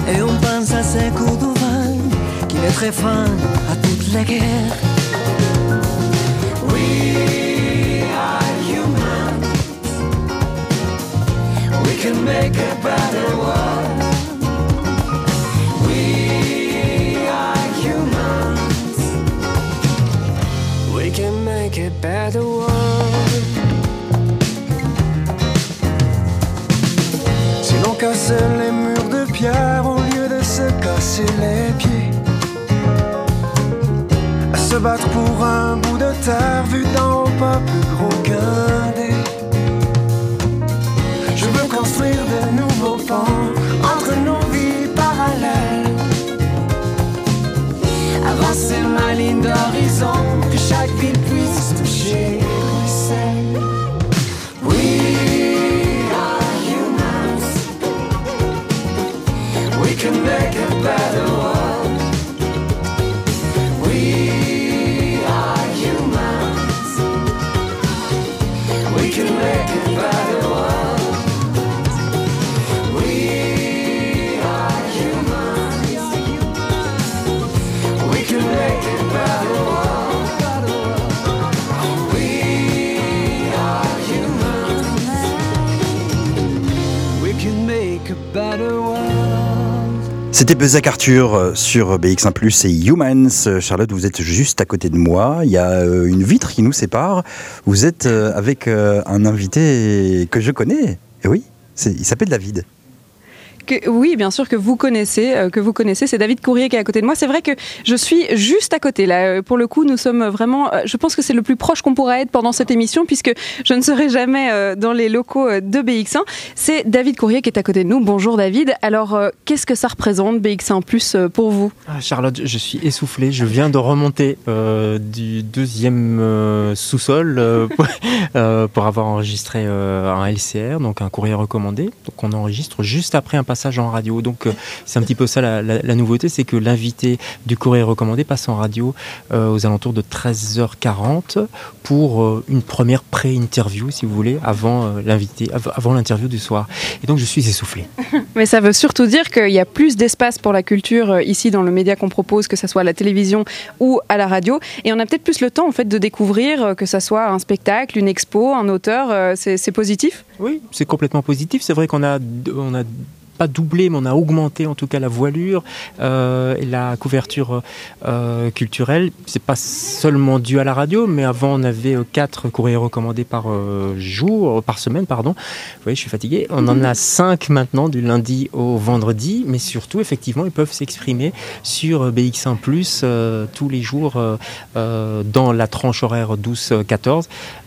Et on pense à ces coups de vent qui mettraient fin à toutes les guerres We We can make a better world. We are humans. We can make a better world Si l'on casse les murs de pierre au lieu de se casser les pieds. À se battre pour un bout de terre vu d'en haut, pas plus gros qu'un dé. De nouveaux ponts entre nos vies parallèles. Avancer ma ligne d'horizon, que chaque ville puisse toucher C'était Bezac Arthur euh, sur BX1 et Humans. Euh, Charlotte, vous êtes juste à côté de moi. Il y a euh, une vitre qui nous sépare. Vous êtes avec un invité que je connais. Et oui, il s'appelle David. Oui, bien sûr que vous connaissez, euh, que vous connaissez, c'est David Courrier qui est à côté de moi. C'est vrai que je suis juste à côté. Euh, Pour le coup, nous sommes vraiment. euh, Je pense que c'est le plus proche qu'on pourra être pendant cette émission, puisque je ne serai jamais dans les locaux de BX1. C'est David Courrier qui est à côté de nous. Bonjour David. Alors, qu'est-ce que ça représente BX1 Plus pour vous? Ah, Charlotte, je suis essoufflé. Je viens de remonter du deuxième sous-sol [laughs] pour, pour avoir enregistré un LCR, donc un courrier recommandé. Donc on enregistre juste après un passage en radio. Donc euh, c'est un petit peu ça la, la- la nouveauté, c'est que l'invité du courrier recommandé passe en radio euh, aux alentours de 13h40 pour euh, une première pré-interview, si vous voulez, avant euh, l'invité, av- avant l'interview du soir. Et donc je suis essoufflé. [laughs] Mais ça veut surtout dire qu'il y a plus d'espace pour la culture ici dans le média qu'on propose, que ce soit à la télévision ou à la radio. Et on a peut-être plus le temps en fait de découvrir que ça soit un spectacle, une expo, un auteur. C'est c'est positif? Oui, c'est complètement positif. C'est vrai qu'on a, on a pas doublé, mais on a augmenté en tout cas la voilure euh, et la couverture euh, culturelle. C'est pas seulement dû à la radio, mais avant on avait euh, quatre courriers recommandés par jour, par semaine, pardon. Vous voyez, je suis fatigué. On en a cinq maintenant du lundi au vendredi, mais surtout effectivement ils peuvent s'exprimer sur euh, BX1 euh, tous les jours dans la tranche horaire 12-14.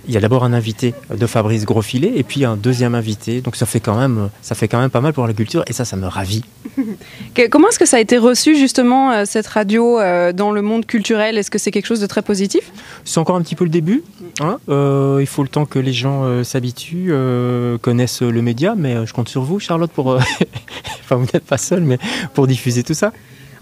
Il y a d'abord un invité de Fabrice Grosfilet et puis un deuxième invité. Donc ça fait quand même, ça fait quand même pas mal pour la culture et ça, ça me ravit. [laughs] Comment est-ce que ça a été reçu justement euh, cette radio euh, dans le monde culturel? Est-ce que c'est quelque chose de très positif? C'est encore un petit peu le début. hein. Euh, il faut le temps que les gens euh, s'habituent, euh, connaissent le média, mais je compte sur vous, Charlotte, pour. [laughs] enfin, vous n'êtes pas seul, mais pour diffuser tout ça.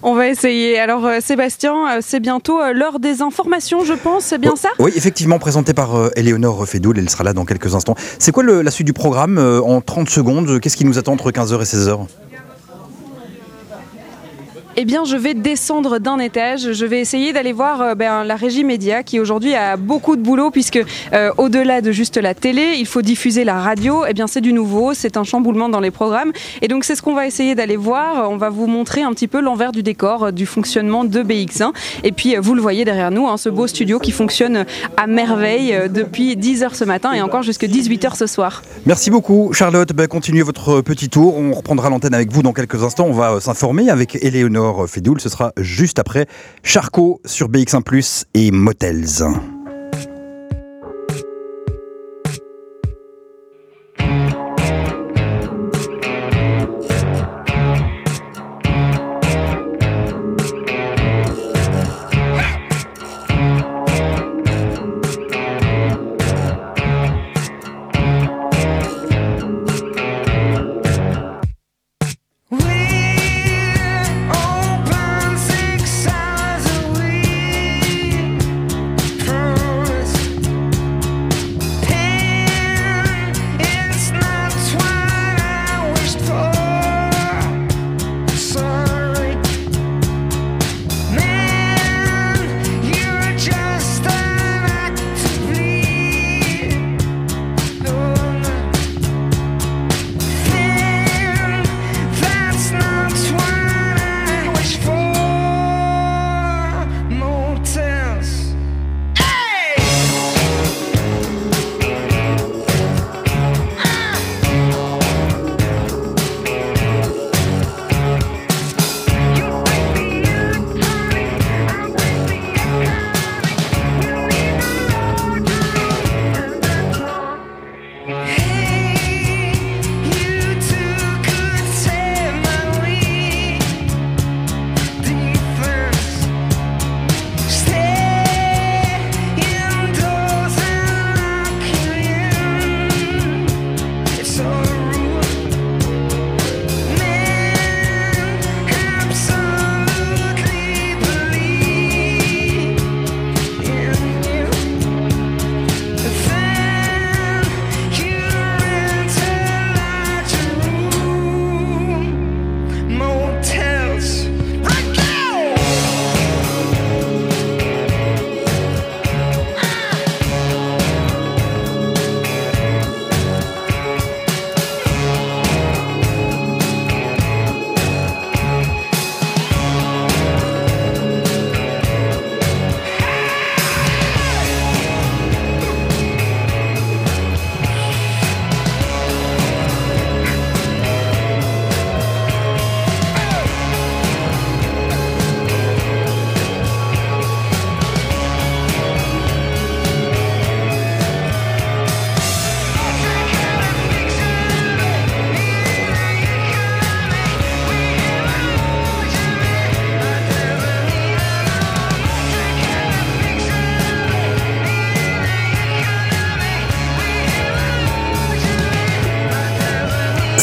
On va essayer. Alors euh, Sébastien, euh, c'est bientôt euh, l'heure des informations, je pense, c'est bien ça? Oui, effectivement, présenté par Éléonore Fedoul, elle sera là dans quelques instants. C'est quoi le- la suite du programme en 30 secondes? Qu'est-ce qui nous attend entre 15h et 16h Eh bien, je vais descendre d'un étage. Je vais essayer d'aller voir euh, ben, la régie média qui aujourd'hui a beaucoup de boulot puisque euh, au-delà de juste la télé, il faut diffuser la radio. Eh bien, c'est du nouveau, c'est un chamboulement dans les programmes. Et donc, c'est ce qu'on va essayer d'aller voir. On va vous montrer un petit peu l'envers du décor euh, du fonctionnement de BX1. Et puis, vous le voyez derrière nous, hein, ce beau studio qui fonctionne à merveille depuis 10h ce matin et encore jusqu'à 18h ce soir. Merci beaucoup Charlotte, Ben, continuez votre petit tour, on reprendra l'antenne avec vous dans quelques instants, on va s'informer avec Éléonore Fédoul, ce sera juste après Charcot sur BX1 ⁇ et Motels.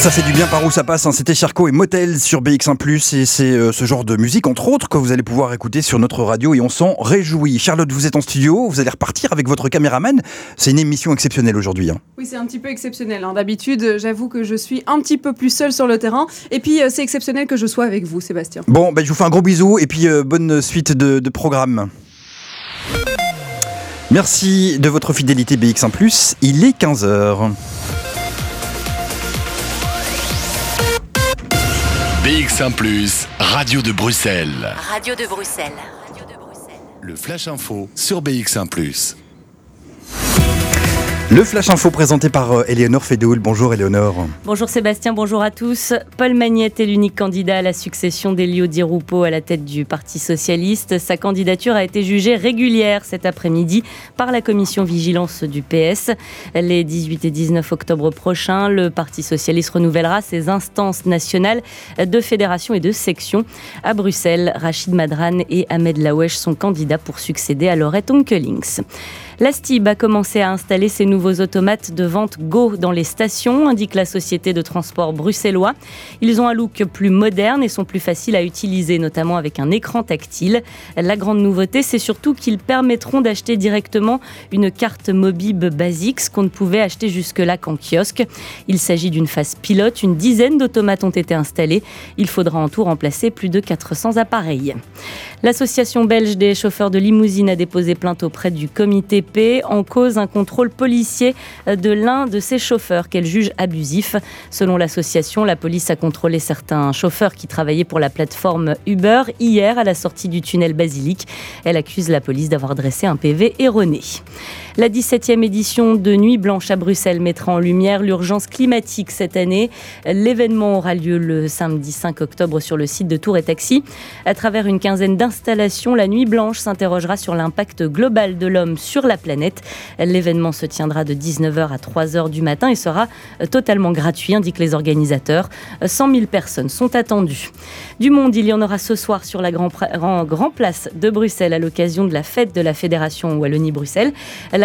Ça fait du bien par où ça passe, hein. c'était Charcot et Motels sur BX1 ⁇ et c'est euh, ce genre de musique, entre autres, que vous allez pouvoir écouter sur notre radio et on s'en réjouit. Charlotte, vous êtes en studio, vous allez repartir avec votre caméraman, c'est une émission exceptionnelle aujourd'hui. hein. Oui, c'est un petit peu exceptionnel. hein. D'habitude, euh, j'avoue que je suis un petit peu plus seule sur le terrain. Et puis, euh, c'est exceptionnel que je sois avec vous, Sébastien. Bon, ben, je vous fais un gros bisou et puis euh, bonne suite de, de programme. Merci de votre fidélité BX1 ⁇ il est 15h. BX1 ⁇ Radio de Bruxelles. Radio de Bruxelles. Le Flash Info sur BX1 ⁇ Le Flash Info présenté par euh, Éléonore Fédoul. Bonjour Éléonore. Bonjour Sébastien, bonjour à tous. Paul Magnette est l'unique candidat à la succession d'Elio Di Rupo à la tête du Parti Socialiste. Sa candidature a été jugée régulière cet après-midi par la commission vigilance du PS. Les 18 et 19 octobre prochains, le Parti Socialiste renouvellera ses instances nationales de fédération et de section. À Bruxelles, Rachid Madran et Ahmed Lawesh sont candidats pour succéder à Laurette Onkelings. La STIB a commencé à installer ses nouveaux automates de vente Go dans les stations, indique la société de transport bruxellois. Ils ont un look plus moderne et sont plus faciles à utiliser, notamment avec un écran tactile. La grande nouveauté, c'est surtout qu'ils permettront d'acheter directement une carte Mobib basique, ce qu'on ne pouvait acheter jusque-là qu'en kiosque. Il s'agit d'une phase pilote. Une dizaine d'automates ont été installés. Il faudra en tout remplacer plus de 400 appareils. L'association belge des chauffeurs de limousine a déposé plainte auprès du comité En cause un contrôle policier de l'un de ses chauffeurs qu'elle juge abusif. Selon l'association, la police a contrôlé certains chauffeurs qui travaillaient pour la plateforme Uber hier à la sortie du tunnel Basilique. Elle accuse la police d'avoir dressé un PV erroné. La 17e édition de Nuit Blanche à Bruxelles mettra en lumière l'urgence climatique cette année. L'événement aura lieu le samedi 5 octobre sur le site de Tour et Taxi. À travers une quinzaine d'installations, la Nuit Blanche s'interrogera sur l'impact global de l'homme sur la planète. L'événement se tiendra de 19h à 3h du matin et sera totalement gratuit, indiquent les organisateurs. 100 000 personnes sont attendues. Du monde, il y en aura ce soir sur la Grand, Place de Bruxelles à l'occasion de la fête de la Fédération Wallonie-Bruxelles.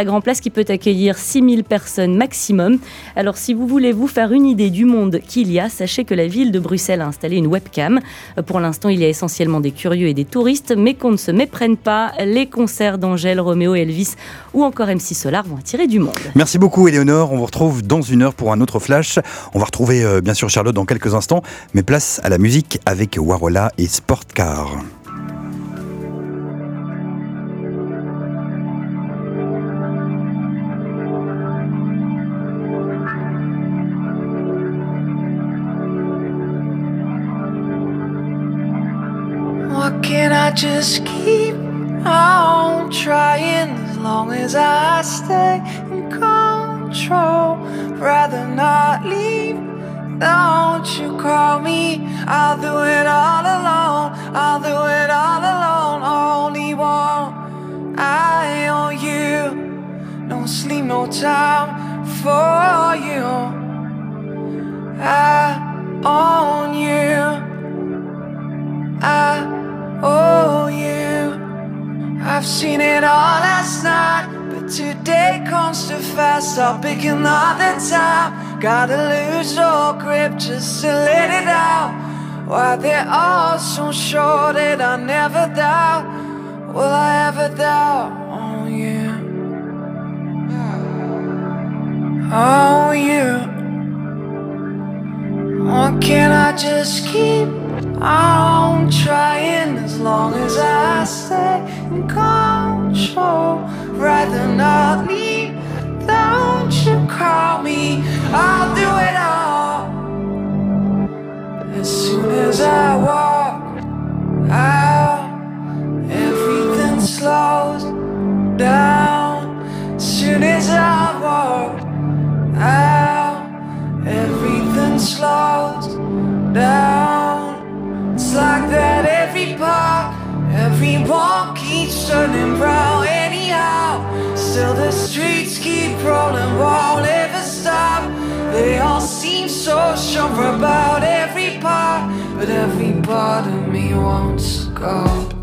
Grand Place qui peut accueillir 6000 personnes maximum. Alors si vous voulez vous faire une idée du monde qu'il y a, sachez que la ville de Bruxelles a installé une webcam. Pour l'instant, il y a essentiellement des curieux et des touristes, mais qu'on ne se méprenne pas, les concerts d'Angèle, Roméo, Elvis ou encore MC Solar vont attirer du monde. Merci beaucoup Éléonore, on vous retrouve dans une heure pour un autre flash. On va retrouver euh, bien sûr Charlotte dans quelques instants, mais place à la musique avec Warola et Sportcar. Just keep on trying as long as I stay in control? Rather not leave. Don't you call me? I'll do it all alone. I'll do it all alone. Only one eye on you. No sleep, no time for you. I own you. I owe you. I've seen it all last night, but today comes too fast. I'll pick another time. Gotta lose your grip just to let it out. Why they're all so sure that I never doubt. Will I ever doubt on you? Oh, you. Or can I just keep on trying as long as I stay in control? Rather not leave. Don't you call me? I'll do it all. As soon as I walk out, everything slows down. As soon as I walk out, everything slows down. Anyhow, still the streets keep rolling, won't ever stop. They all seem so sure about every part, but every part of me wants to go.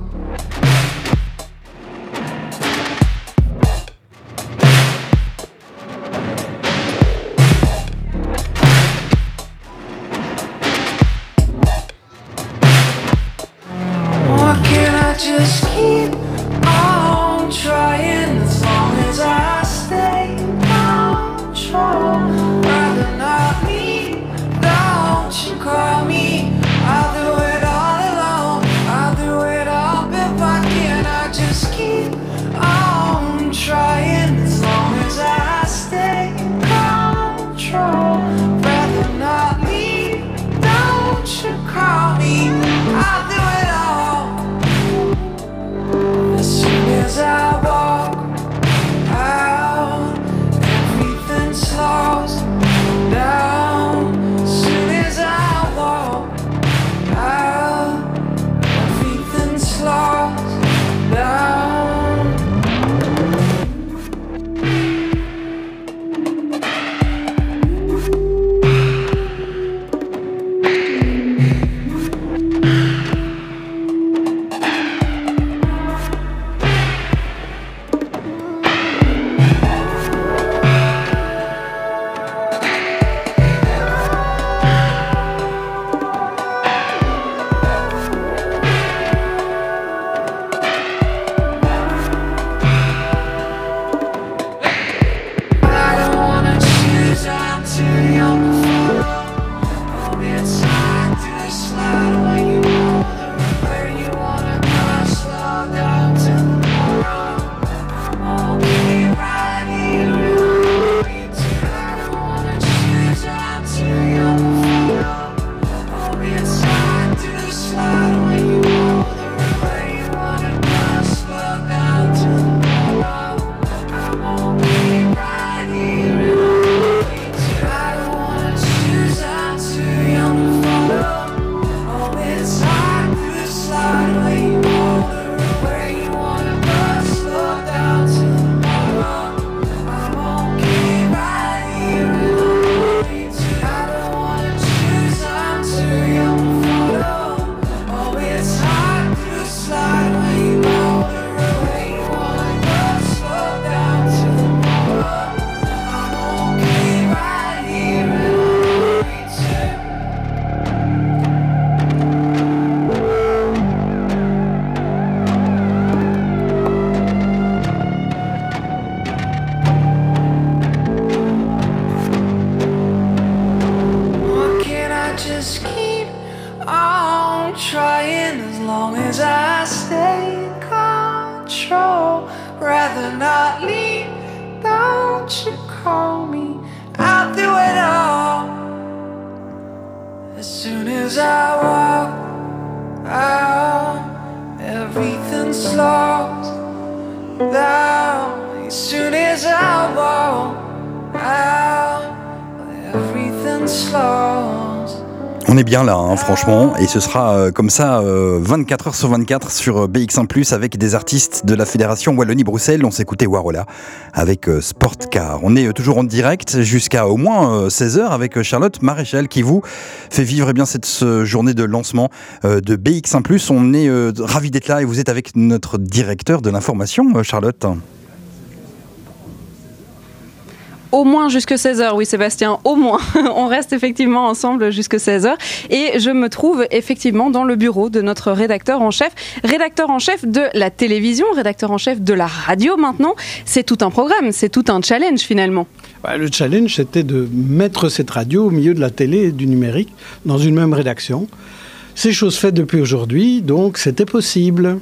Control. Rather not leave, don't you call me out the window. As soon as I walk out, everything slows down. As soon as I walk out, everything slows. On est bien là, hein, franchement, et ce sera euh, comme ça euh, 24 heures sur 24 sur euh, BX1 avec des artistes de la Fédération Wallonie-Bruxelles. On s'écoutait Warola avec euh, Sportcar. On est toujours en direct jusqu'à au moins 16 heures avec Charlotte Maréchal qui vous fait vivre eh bien cette ce journée de lancement de BX1 On est ravis d'être là et vous êtes avec notre directeur de l'information, Charlotte. Au moins jusque 16h, oui Sébastien, au moins. [laughs] On reste effectivement ensemble jusque 16h. Et je me trouve effectivement dans le bureau de notre rédacteur en chef. Rédacteur en chef de la télévision, rédacteur en chef de la radio maintenant. C'est tout un programme, c'est tout un challenge finalement. Bah, le challenge, c'était de mettre cette radio au milieu de la télé et du numérique dans une même rédaction. C'est chose faite depuis aujourd'hui, donc c'était possible.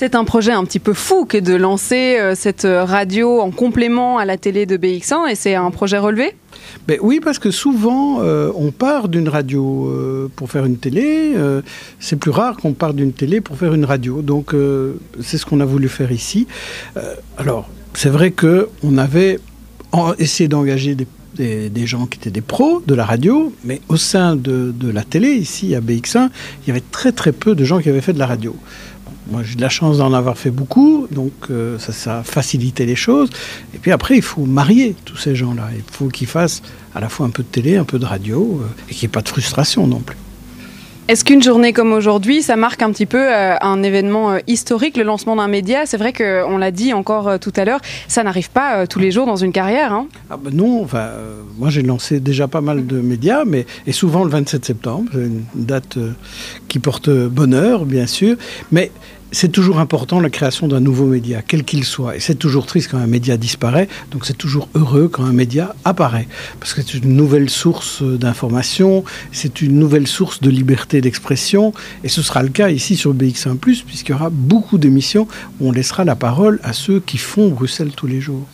C'est un projet un petit peu fou que de lancer euh, cette radio en complément à la télé de BX1 et c'est un projet relevé? Ben oui, parce que souvent, euh, on part d'une radio euh, pour faire une télé. euh, c'est plus rare qu'on parte d'une télé pour faire une radio. Donc, euh, c'est ce qu'on a voulu faire ici. Euh, alors, c'est vrai qu'on avait essayé d'engager des gens qui étaient des pros de la radio, mais au sein de, de la télé, ici à BX1, il y avait très très peu de gens qui avaient fait de la radio. Moi, j'ai de la chance d'en avoir fait beaucoup, donc euh, ça, ça a facilité les choses. Et puis après, il faut marier tous ces gens-là. Il faut qu'ils fassent à la fois un peu de télé, un peu de radio, euh, et qu'il n'y ait pas de frustration non plus. Est-ce qu'une journée comme aujourd'hui, ça marque un petit peu euh, un événement historique, le lancement d'un média? C'est vrai qu'on l'a dit encore tout à l'heure, ça n'arrive pas tous les jours dans une carrière. hein. Ah ben non, enfin, moi j'ai lancé déjà pas mal de médias, mais et souvent le 27 septembre, c'est une date qui porte bonheur, bien sûr, mais c'est toujours important la création d'un nouveau média, quel qu'il soit. Et c'est toujours triste quand un média disparaît, donc c'est toujours heureux quand un média apparaît, parce que c'est une nouvelle source d'information, c'est une nouvelle source de liberté d'expression, et ce sera le cas ici sur BX1+, puisqu'il y aura beaucoup d'émissions où on laissera la parole à ceux qui font Bruxelles tous les jours.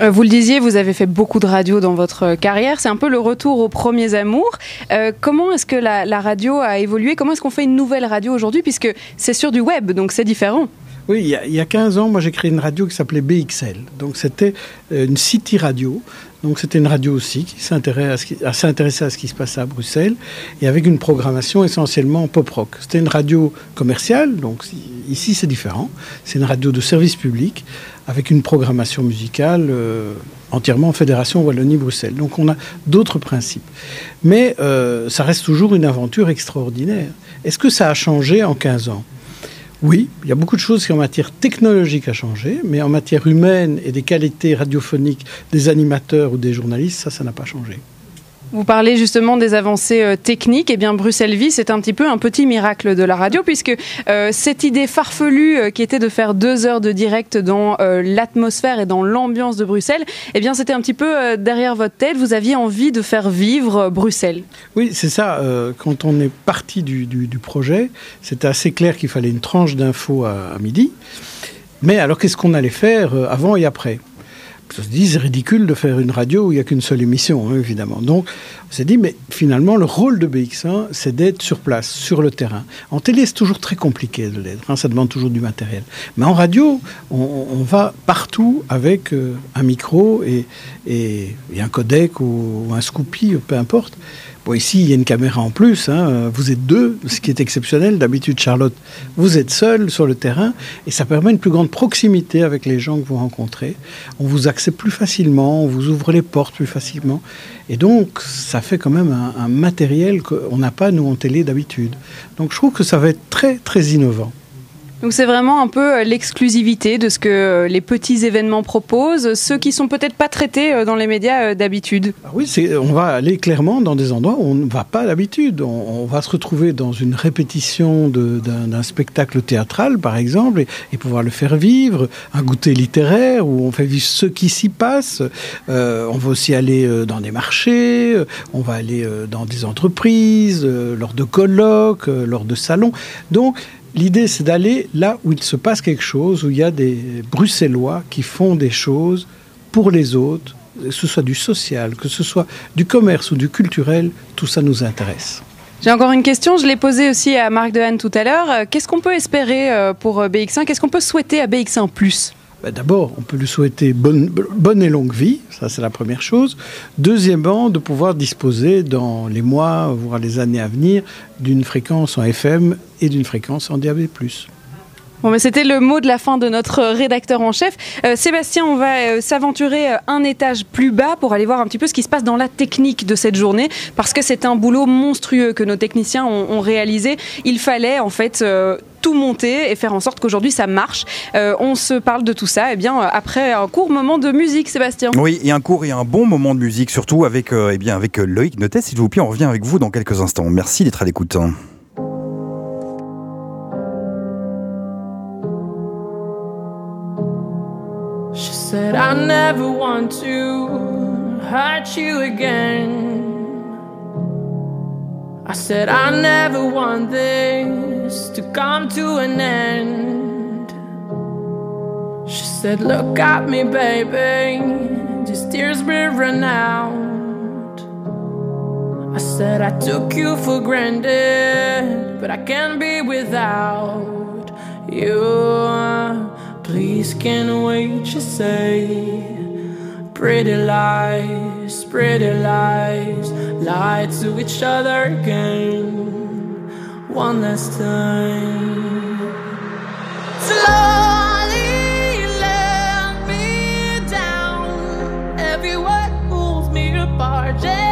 Euh, vous le disiez, vous avez fait beaucoup de radio dans votre carrière. C'est un peu le retour aux premiers amours. Euh, comment est-ce que la, radio a évolué? Comment est-ce qu'on fait une nouvelle radio aujourd'hui? Puisque c'est sur du web, donc c'est différent. Oui, il y, a, il y a 15 ans, moi j'ai créé une radio qui s'appelait BXL. Donc c'était euh, une city radio. Donc c'était une radio aussi qui s'intéressait à, à ce qui se passait à Bruxelles et avec une programmation essentiellement pop rock. C'était une radio commerciale, donc ici c'est différent. C'est une radio de service public avec une programmation musicale euh, entièrement en Fédération Wallonie-Bruxelles. Donc on a d'autres principes. Mais euh, ça reste toujours une aventure extraordinaire. Est-ce que ça a changé en 15 ans? Oui, il y a beaucoup de choses qui en matière technologique a changé, mais en matière humaine et des qualités radiophoniques des animateurs ou des journalistes, ça, ça n'a pas changé. Vous parlez justement des avancées euh, techniques. Eh bien, Bruxelles Vie, c'est un petit peu un petit miracle de la radio, puisque euh, cette idée farfelue euh, qui était de faire deux heures de direct dans l'atmosphère et dans l'ambiance de Bruxelles, eh bien, c'était un petit peu derrière votre tête. Vous aviez envie de faire vivre Bruxelles. Oui, c'est ça. quand on est parti du, projet, c'était assez clair qu'il fallait une tranche d'infos à, midi. Mais alors, qu'est-ce qu'on allait faire avant et après? Se c'est ridicule de faire une radio où il n'y a qu'une seule émission, hein, évidemment. Donc, on s'est dit, mais finalement, le rôle de BX1, c'est d'être sur place, sur le terrain. En télé, c'est toujours très compliqué de l'être, hein, ça demande toujours du matériel. Mais en radio, on, va partout avec euh, un micro et, et- et un codec ou, ou un Scoopy, peu importe. Ici, il y a une caméra en plus. hein, Vous êtes deux, ce qui est exceptionnel. D'habitude, Charlotte, vous êtes seul sur le terrain et ça permet une plus grande proximité avec les gens que vous rencontrez. On vous accepte plus facilement, on vous ouvre les portes plus facilement. Et donc, ça fait quand même un, un matériel qu'on n'a pas, nous, en télé d'habitude. Donc, je trouve que ça va être très, très innovant. Donc c'est vraiment un peu euh, l'exclusivité de ce que euh, les petits événements proposent, ceux qui sont peut-être pas traités euh, dans les médias d'habitude. Ah oui, on va aller clairement dans des endroits où on ne va pas d'habitude. On, on va se retrouver dans une répétition d'un spectacle théâtral, par exemple, et, pouvoir le faire vivre, un goûter littéraire où on fait vivre ce qui s'y passe. On va aussi aller dans des marchés, on va aller dans des entreprises, lors de colloques, lors de salons. Donc, L'idée, c'est d'aller là où il se passe quelque chose, où il y a des Bruxellois qui font des choses pour les autres, que ce soit du social, que ce soit du commerce ou du culturel, tout ça nous intéresse. J'ai encore une question, je l'ai posée aussi à Marc Dehaene tout à l'heure. Euh, Qu'est-ce qu'on peut espérer euh, pour euh, BX1 Qu'est-ce qu'on peut souhaiter à BX1 Plus? Ben, D'abord, on peut lui souhaiter bonne, bonne et longue vie, ça c'est la première chose. Deuxièmement, de pouvoir disposer dans les mois, voire les années à venir, d'une fréquence en FM et d'une fréquence en DAB+. Bon, c'était le mot de la fin de notre rédacteur en chef. Euh, Sébastien, on va euh, s'aventurer euh, un étage plus bas pour aller voir un petit peu ce qui se passe dans la technique de cette journée, parce que c'est un boulot monstrueux que nos techniciens ont, réalisé. Il fallait en fait tout monter et faire en sorte qu'aujourd'hui ça marche. On se parle de tout ça, eh bien après un court moment de musique, Sébastien. Oui, et un court et un bon moment de musique, surtout avec, eh bien, avec Loïc Notet. S'il vous plaît, on revient avec vous dans quelques instants. Merci d'être à l'écoute. Said, I never want to hurt you again. I said, I never want this to come to an end. She said, Look at me, baby, these tears will run out. I said, I took you for granted, but I can't be without you. Please can't wait to say pretty lies, pretty lies, lie to each other again one last time. Slowly let me down. Every word pulls me apart. Gently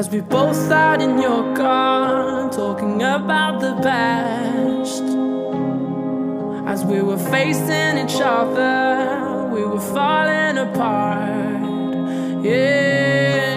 As we both sat in your car, talking about the past. As we were facing each other, we were falling apart. Yeah,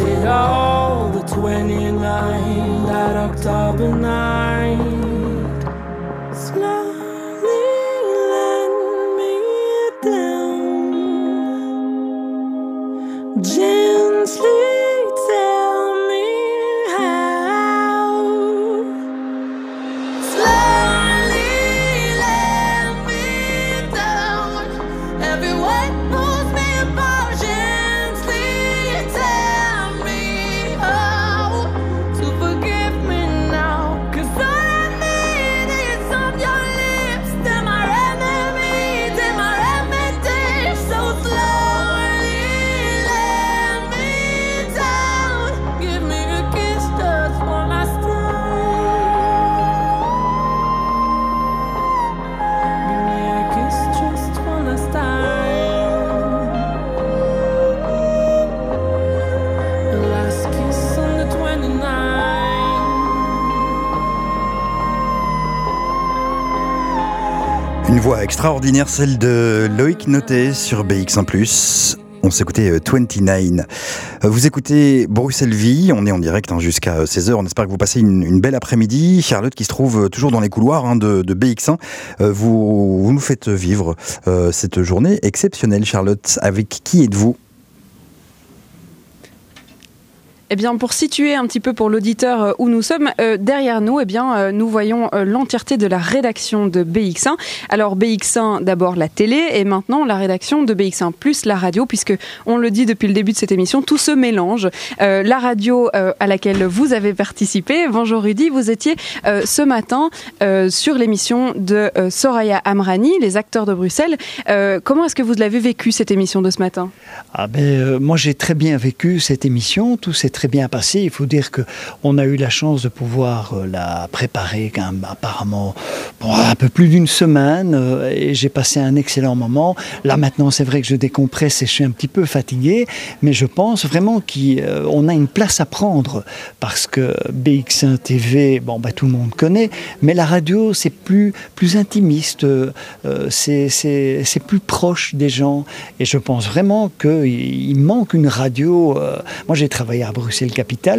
lost all, the 29, that October night. Extraordinaire, celle de Loïc Notet sur BX1+. On s'écoutait euh, 29. Euh, Vous écoutez Bruxelles Vie, on est en direct hein, jusqu'à 16h. On espère que vous passez une, belle après-midi. Charlotte qui se trouve euh, toujours dans les couloirs hein, de, de BX1. Euh, vous, nous faites vivre euh, cette journée exceptionnelle, Charlotte. Avec qui êtes-vous? Eh bien, pour situer un petit peu pour l'auditeur euh, où nous sommes, euh, derrière nous, eh bien, euh, nous voyons l'entièreté de la rédaction de BX1. Alors BX1, d'abord la télé, et maintenant la rédaction de BX1 plus la radio, puisque on le dit depuis le début de cette émission, tout se mélange. La radio à laquelle vous avez participé, bonjour Rudy, vous étiez ce matin sur l'émission de Soraya Amrani, les acteurs de Bruxelles. Comment est-ce que vous l'avez vécu cette émission de ce matin? Ah ben, moi j'ai très bien vécu cette émission, tout très bien passé. Il faut dire que on a eu la chance de pouvoir euh, la préparer quand même, apparemment un peu plus d'une semaine euh, et j'ai passé un excellent moment. Là maintenant c'est vrai que je décompresse et je suis un petit peu fatigué, mais je pense vraiment qu'on a une place à prendre parce que BX1 TV, bon ben, tout le monde connaît, mais la radio c'est plus plus intimiste, euh, euh, c'est plus proche des gens et je pense vraiment qu'il il manque une radio. euh, moi, j'ai travaillé à Bruxelles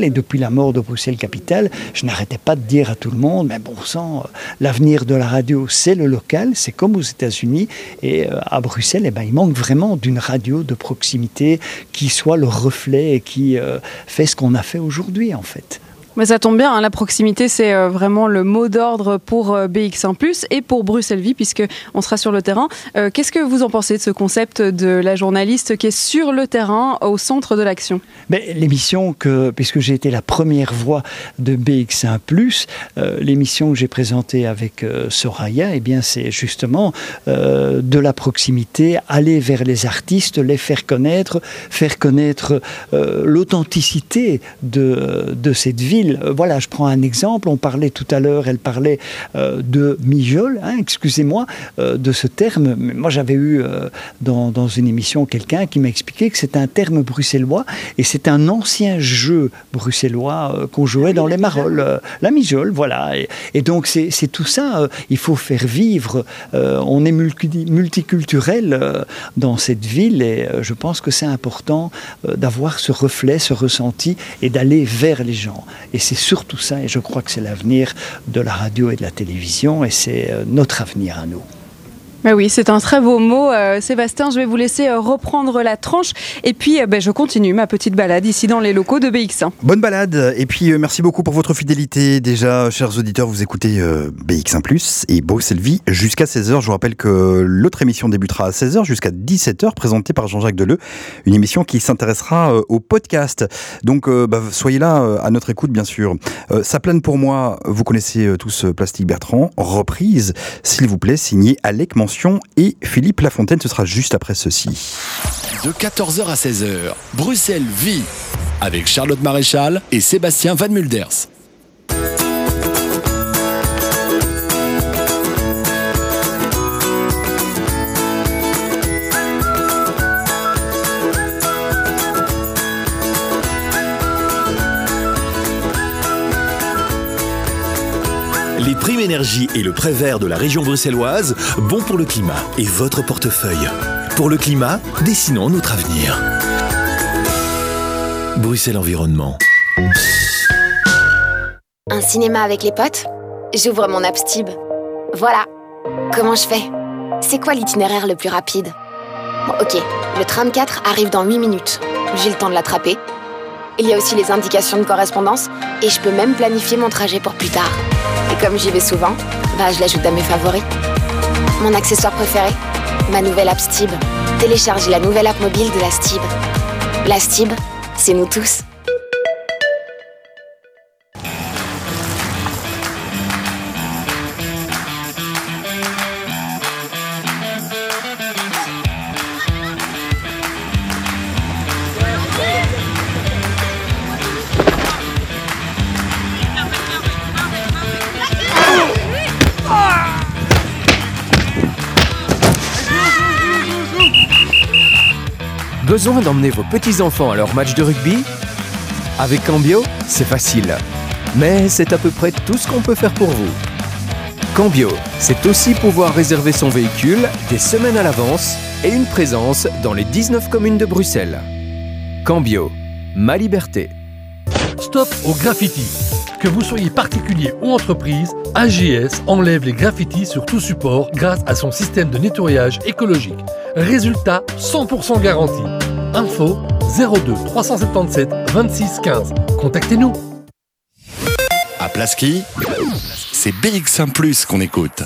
Et depuis la mort de Bruxelles Capitale, je n'arrêtais pas de dire à tout le monde, mais bon sang, euh, l'avenir de la radio, c'est le local, c'est comme aux États-Unis et euh, à Bruxelles, eh ben, il manque vraiment d'une radio de proximité qui soit le reflet et qui euh, fait ce qu'on a fait aujourd'hui, en fait. Mais ça tombe bien, hein, la proximité c'est euh, vraiment le mot d'ordre pour euh, BX1 et pour Bruxelles Vie puisque on sera sur le terrain. Euh, Qu'est-ce que vous en pensez de ce concept de la journaliste qui est sur le terrain au centre de l'action? L'émission que, puisque j'ai été la première voix de BX1+, euh, l'émission que j'ai présentée avec Soraya, eh c'est justement de la proximité, aller vers les artistes, les faire connaître, faire connaître l'authenticité de, de cette ville. Euh, Voilà, je prends un exemple. On parlait tout à l'heure, elle parlait euh, de mijol, hein, excusez-moi, euh, de ce terme. Moi, j'avais eu dans, une émission quelqu'un qui m'a expliqué que c'est un terme bruxellois et c'est un ancien jeu bruxellois qu'on jouait dans les Marolles. la mijole, voilà. Et, donc, c'est tout ça. il faut faire vivre. On est multi- multiculturel dans cette ville et je pense que c'est important d'avoir ce reflet, ce ressenti et d'aller vers les gens. Et c'est surtout ça, et je crois que c'est l'avenir de la radio et de la télévision, et c'est euh, notre avenir à nous. Mais oui, c'est un très beau mot. Euh, Sébastien, je vais vous laisser euh, reprendre la tranche et puis euh, ben, je continue ma petite balade ici dans les locaux de BX1. Bonne balade et puis merci beaucoup pour votre fidélité. Déjà, chers auditeurs, vous écoutez euh, BX1 et Bruxelles Vie jusqu'à 16h. Je vous rappelle que l'autre émission débutera à 16h jusqu'à 17h, présentée par Jean-Jacques Deleu, une émission qui s'intéressera au podcast. Donc bah, soyez là à notre écoute, bien sûr. Ça plane pour moi, vous connaissez tous Plastique Bertrand, reprise, s'il vous plaît, signé Alec Et Philippe Lafontaine. Ce sera juste après ceci. De 14h à 16h, Bruxelles vit avec Charlotte Maréchal et Sébastien Van Mulders. Les primes énergie et le prêt vert de la région bruxelloise, bon pour le climat et votre portefeuille. Pour le climat, dessinons notre avenir. Bruxelles Environnement. Un cinéma avec les potes? J'ouvre mon app. Voilà. Comment je fais? C'est quoi l'itinéraire le plus rapide? Ok, le tram 4 arrive dans 8 minutes. J'ai le temps de l'attraper. Il y a aussi les indications de correspondance et je peux même planifier mon trajet pour plus tard. Et comme j'y vais souvent, bah je l'ajoute à mes favoris. Mon accessoire préféré Ma nouvelle app Stib. Téléchargez la nouvelle app mobile de la Stib. La Stib, c'est nous tous. Besoin d'emmener vos petits-enfants à leur match de rugby Avec Cambio, c'est facile. Mais c'est à peu près tout ce qu'on peut faire pour vous. Cambio, c'est aussi pouvoir réserver son véhicule des semaines à l'avance et une présence dans les 19 communes de Bruxelles. Cambio, ma liberté. Stop au graffiti. Que vous soyez particulier ou entreprise, AGS enlève les graffitis sur tout support grâce à son système de nettoyage écologique. Résultat 100% garanti. Info 02 377 26 15. Contactez-nous. À Plaski, c'est BX1 Plus qu'on écoute.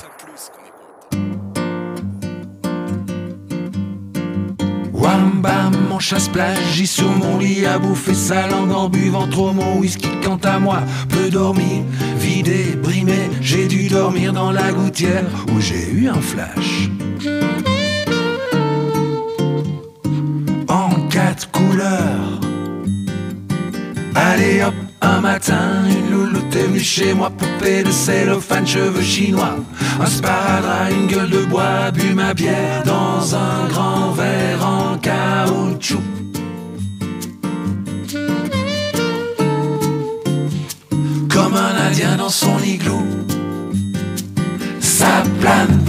Wham bam, mon chasse-plage, j'y sur mon lit à bouffer sa langue en buvant trop mon whisky. Quant à moi, peu dormir, vidé, brimé, j'ai dû dormir dans la gouttière où j'ai eu un flash. Quatre. Allez hop, un matin, une louloute est venue chez moi, poupée de cellophane, cheveux chinois. Un sparadrap, une gueule de bois, bu ma bière dans un grand verre en caoutchouc. Comme un indien dans son igloo, ça plane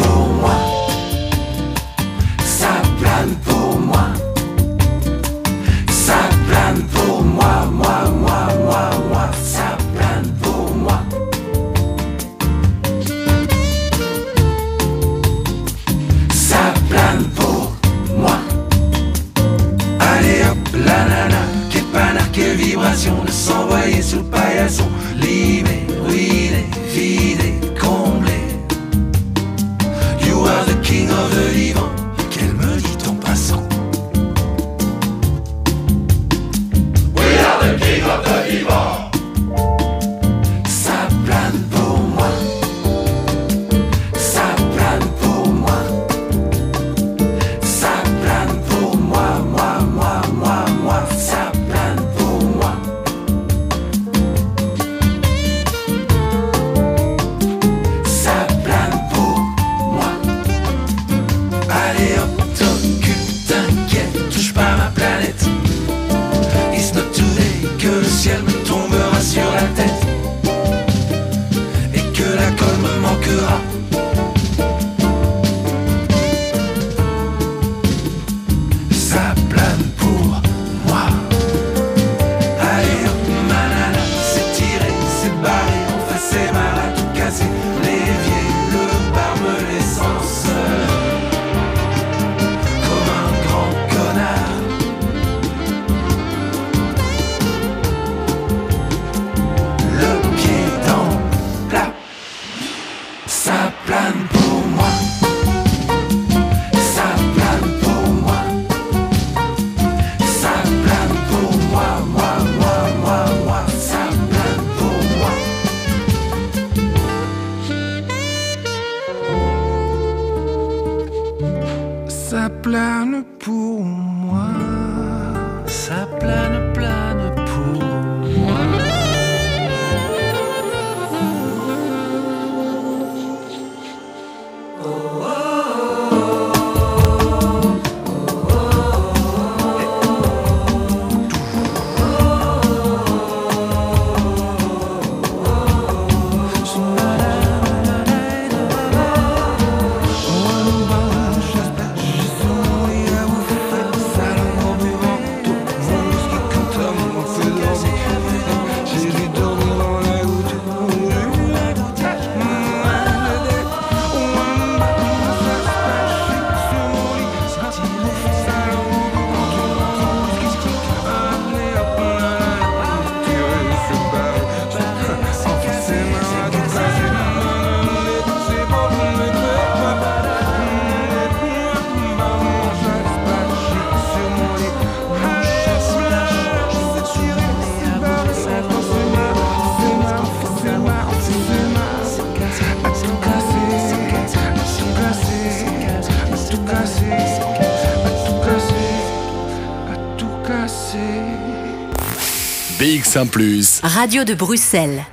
BX1 Plus. Radio de Bruxelles.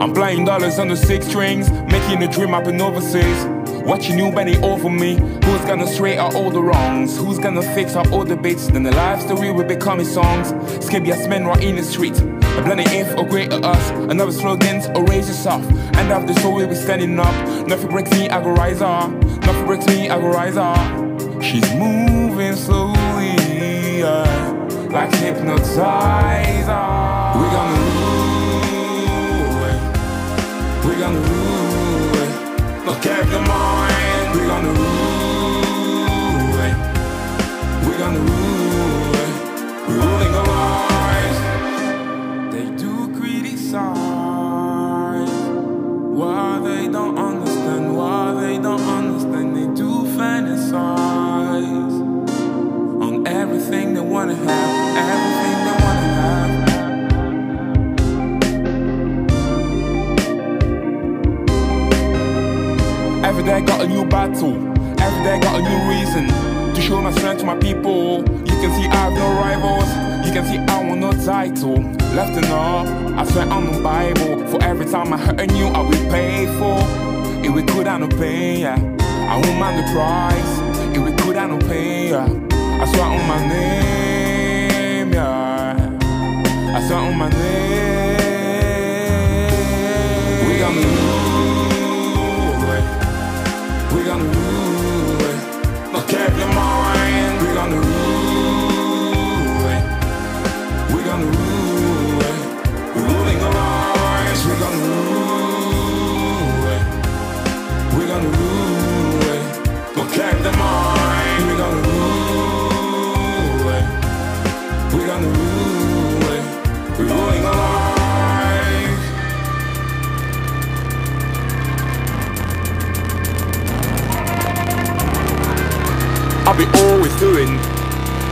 I'm playing dollars on the six strings, making a dream happen overseas. Watching you bending over me. Who's gonna straight out all the wrongs? Who's gonna fix up all the bits? Then the life story will become his songs. Skibby men right in the street. A blending if or greater us. Another slogans or raise yourself. And after this, we'll be standing up. Nothing breaks me, I go rise up. Nothing breaks me, I go rise up. She's moving slowly, yeah, like hypnotizer. We're gonna rule it. We gonna rule it. Look at the mind. We gonna rule it. We gonna rule it. Ruling our lives. They do criticize. Why they don't understand. Why they don't understand. They do fantasize on everything they wanna have. Every day got a new battle. Every day got a new reason to show my strength to my people. You can see I have no rivals. You can see I want no title. Left enough, I swear on the Bible. For every time I hurt you, I will pay for. If we could, I no pay, yeah. I won't mind the price. If we could, I no pay, yeah. I swear on my name, yeah. I swear on my name. We gonna rule on the. Be always doing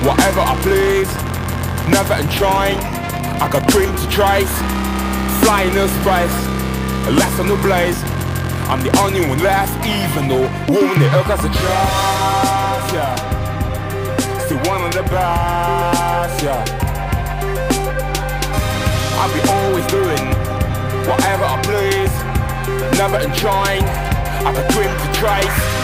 whatever I please, never and trying. I got dream to trace, flying no space, less on the blaze. I'm the only one left, even though across the trust, yeah. Still one of the best, yeah. I'll be always doing whatever I please, never and trying. I got dream to trace.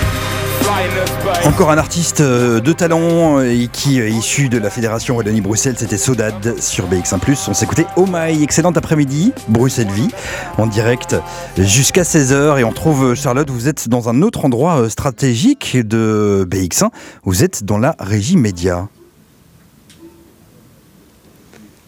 Encore un artiste euh, de talent euh, et qui est issu de la Fédération Wallonie-Bruxelles, c'était Sodad sur BX1+. On s'écoutait Oh My, excellent après-midi, Bruxelles Vie, en direct jusqu'à 16h. Et on trouve, euh, Charlotte, vous êtes dans un autre endroit euh, stratégique de BX1. Vous êtes dans la régie média.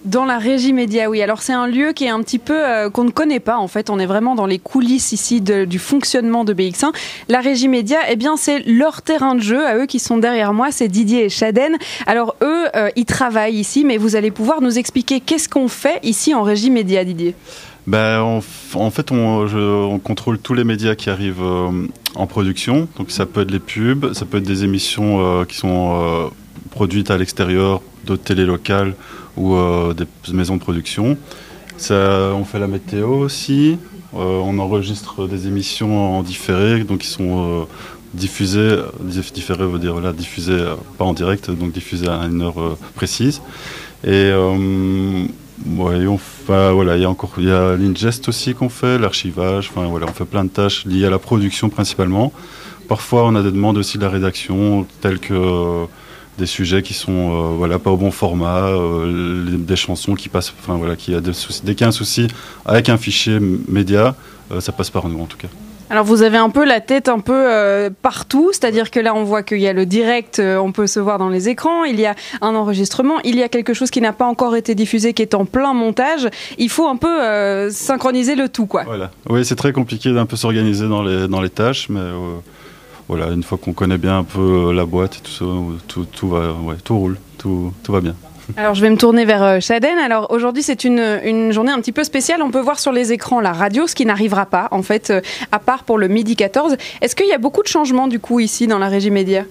Dans la régie média, oui. Alors c'est un lieu qui est un petit peu euh, qu'on ne connaît pas en fait. On est vraiment dans les coulisses ici de- du fonctionnement de BX1. La régie média, eh bien c'est leur terrain de jeu. À eux qui sont derrière moi, c'est Didier et Chaden. Alors eux, euh, ils travaillent ici, mais vous allez pouvoir nous expliquer qu'est-ce qu'on fait ici en régie média, Didier. Ben, en, fait, on, contrôle tous les médias qui arrivent euh, en production. Donc, ça peut être les pubs, ça peut être des émissions qui sont produites à l'extérieur, d'autres télé locales ou euh, des maisons de production. Ça, on fait la météo aussi. Euh, on enregistre des émissions en différé, donc qui sont euh, diffusées. diff- Différé veut dire là, pas en direct, donc diffusées à une heure précise. Et fait, voilà, il y a encore, il y a l'ingest aussi qu'on fait, l'archivage. Enfin voilà, on fait plein de tâches liées à la production principalement. Parfois, on a des demandes aussi de la rédaction, telles que des sujets qui sont euh, voilà pas au bon format, euh, des chansons qui passent, enfin voilà, qui a des soucis. Dès qu'il y a un souci avec un fichier média, euh, ça passe par nous en tout cas. Alors vous avez un peu la tête un peu euh, partout, c'est-à-dire que là on voit qu'il y a le direct, euh, on peut se voir dans les écrans, il y a un enregistrement, il y a quelque chose qui n'a pas encore été diffusé, qui est en plein montage. Il faut un peu euh, synchroniser le tout, quoi. Voilà. Oui, c'est très compliqué d'un peu s'organiser dans les, dans les tâches, mais voilà, une fois qu'on connaît bien un peu euh, la boîte tout ça, tout, tout roule, tout, tout va bien. [laughs] Alors je vais me tourner vers euh, Shaden. Alors aujourd'hui c'est une, une journée un petit peu spéciale. On peut voir sur les écrans la radio, ce qui n'arrivera pas en fait, euh, à part pour le midi 14. Est-ce qu'il y a beaucoup de changements du coup ici dans la régie média?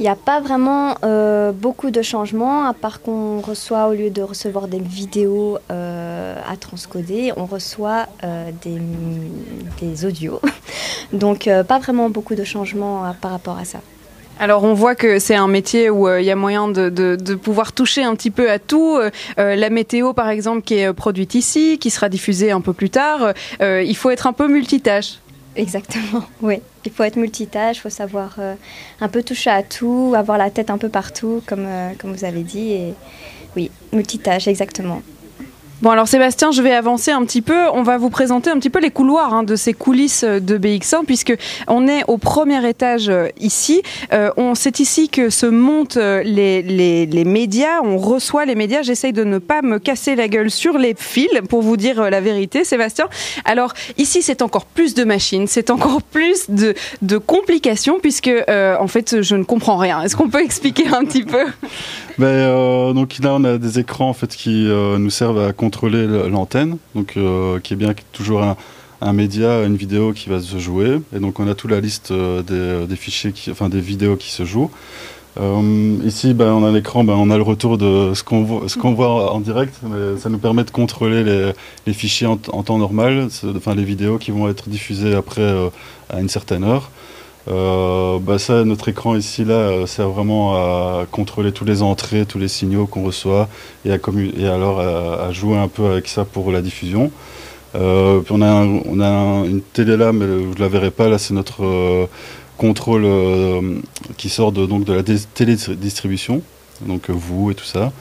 Il n'y a pas vraiment euh, beaucoup de changements, à part qu'on reçoit, au lieu de recevoir des vidéos euh, à transcoder, on reçoit euh, des, des audios. [laughs] Donc pas vraiment beaucoup de changements par rapport à ça. Alors on voit que c'est un métier où euh, il y a moyen de, de- de pouvoir toucher un petit peu à tout. Euh, la météo par exemple qui est produite ici, qui sera diffusée un peu plus tard. Euh, il faut être un peu multitâche. Exactement, [laughs] oui. Il faut être multitâche, il faut savoir euh, un peu toucher à tout, avoir la tête un peu partout, comme, euh, comme vous avez dit. Et oui, multitâche, exactement. Bon alors Sébastien, je vais avancer un petit peu. On va vous présenter un petit peu les couloirs hein, de ces coulisses de BX1 puisque on est au premier étage euh, ici. Euh, on c'est ici que se montent euh, les, les, les médias. On reçoit les médias. J'essaye de ne pas me casser la gueule sur les fils pour vous dire euh, la vérité, Sébastien. Alors ici c'est encore plus de machines, c'est encore [laughs] plus de, de complications puisque euh, en fait je ne comprends rien. Est-ce qu'on peut expliquer un petit peu? Euh, donc là, on a des écrans en fait qui euh, nous servent à contrôler l'antenne, donc euh, qui est bien toujours un, média, une vidéo qui va se jouer. Et donc on a toute la liste des, fichiers, enfin des vidéos qui se jouent. Ici, ben, on a l'écran, ben, on a le retour de ce qu'on voit, en direct, ça nous permet de contrôler les, fichiers en, en temps normal, enfin les vidéos qui vont être diffusées après à une certaine heure. Euh, bah ça, notre écran ici là euh, sert vraiment à contrôler tous les entrées, tous les signaux qu'on reçoit et, à et alors à, à jouer un peu avec ça pour la diffusion. Euh, puis on a, un- on a un- une télé là, mais vous ne la verrez pas. Là, c'est notre euh, contrôle euh, qui sort de, donc de la télédistribution, donc euh, vous et tout ça.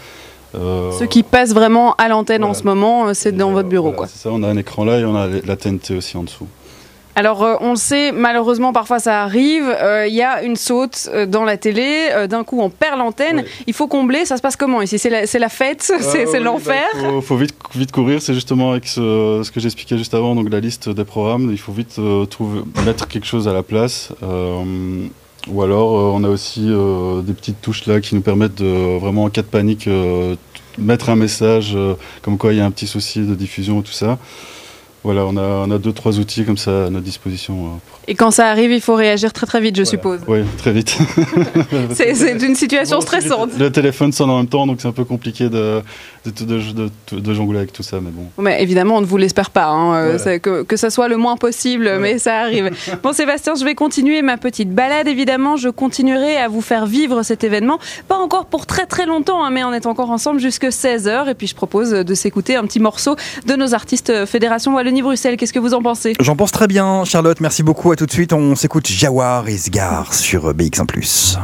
Euh, Ceux qui passent vraiment à l'antenne en ce moment, euh, c'est dans votre bureau quoi. ça, on a un écran là et on a la TNT aussi en dessous. Alors, euh, on le sait, malheureusement, parfois ça arrive. euh, Il y a une saute euh, dans la télé. D'un coup, on perd l'antenne. Il faut combler. Ça se passe comment ici? C'est la, fête? C'est oui, l'enfer? bah, faut, faut vite, vite courir. C'est justement avec ce, ce que j'expliquais juste avant, donc la liste des programmes. Il faut vite trouver, mettre quelque chose à la place. Ou alors, on a aussi des petites touches là qui nous permettent de vraiment en cas de panique mettre un message comme quoi il y a un petit souci de diffusion et tout ça. Voilà, on a, on a deux trois outils comme ça à notre disposition. euh, Et quand ça arrive, il faut réagir très très vite, je suppose. Oui, très vite. [laughs] C'est une situation stressante. Le téléphone sonne en même temps, donc c'est un peu compliqué de, de, de, de- de jongler avec tout ça, mais bon. Mais évidemment, on ne vous l'espère pas, hein, euh, Voilà. que, que ça soit le moins possible, mais ça arrive. [laughs] Bon, Sébastien, je vais continuer ma petite balade, évidemment. Je continuerai à vous faire vivre cet événement. Pas encore pour très très longtemps, hein, mais on est encore ensemble jusque 16h. Et puis, je propose de s'écouter un petit morceau de nos artistes euh, Wallonie-Bruxelles. Qu'est-ce que vous en pensez? J'en pense très bien, Charlotte. Merci beaucoup. À tout de suite. On s'écoute Jawar et Sgar sur euh, BX1+.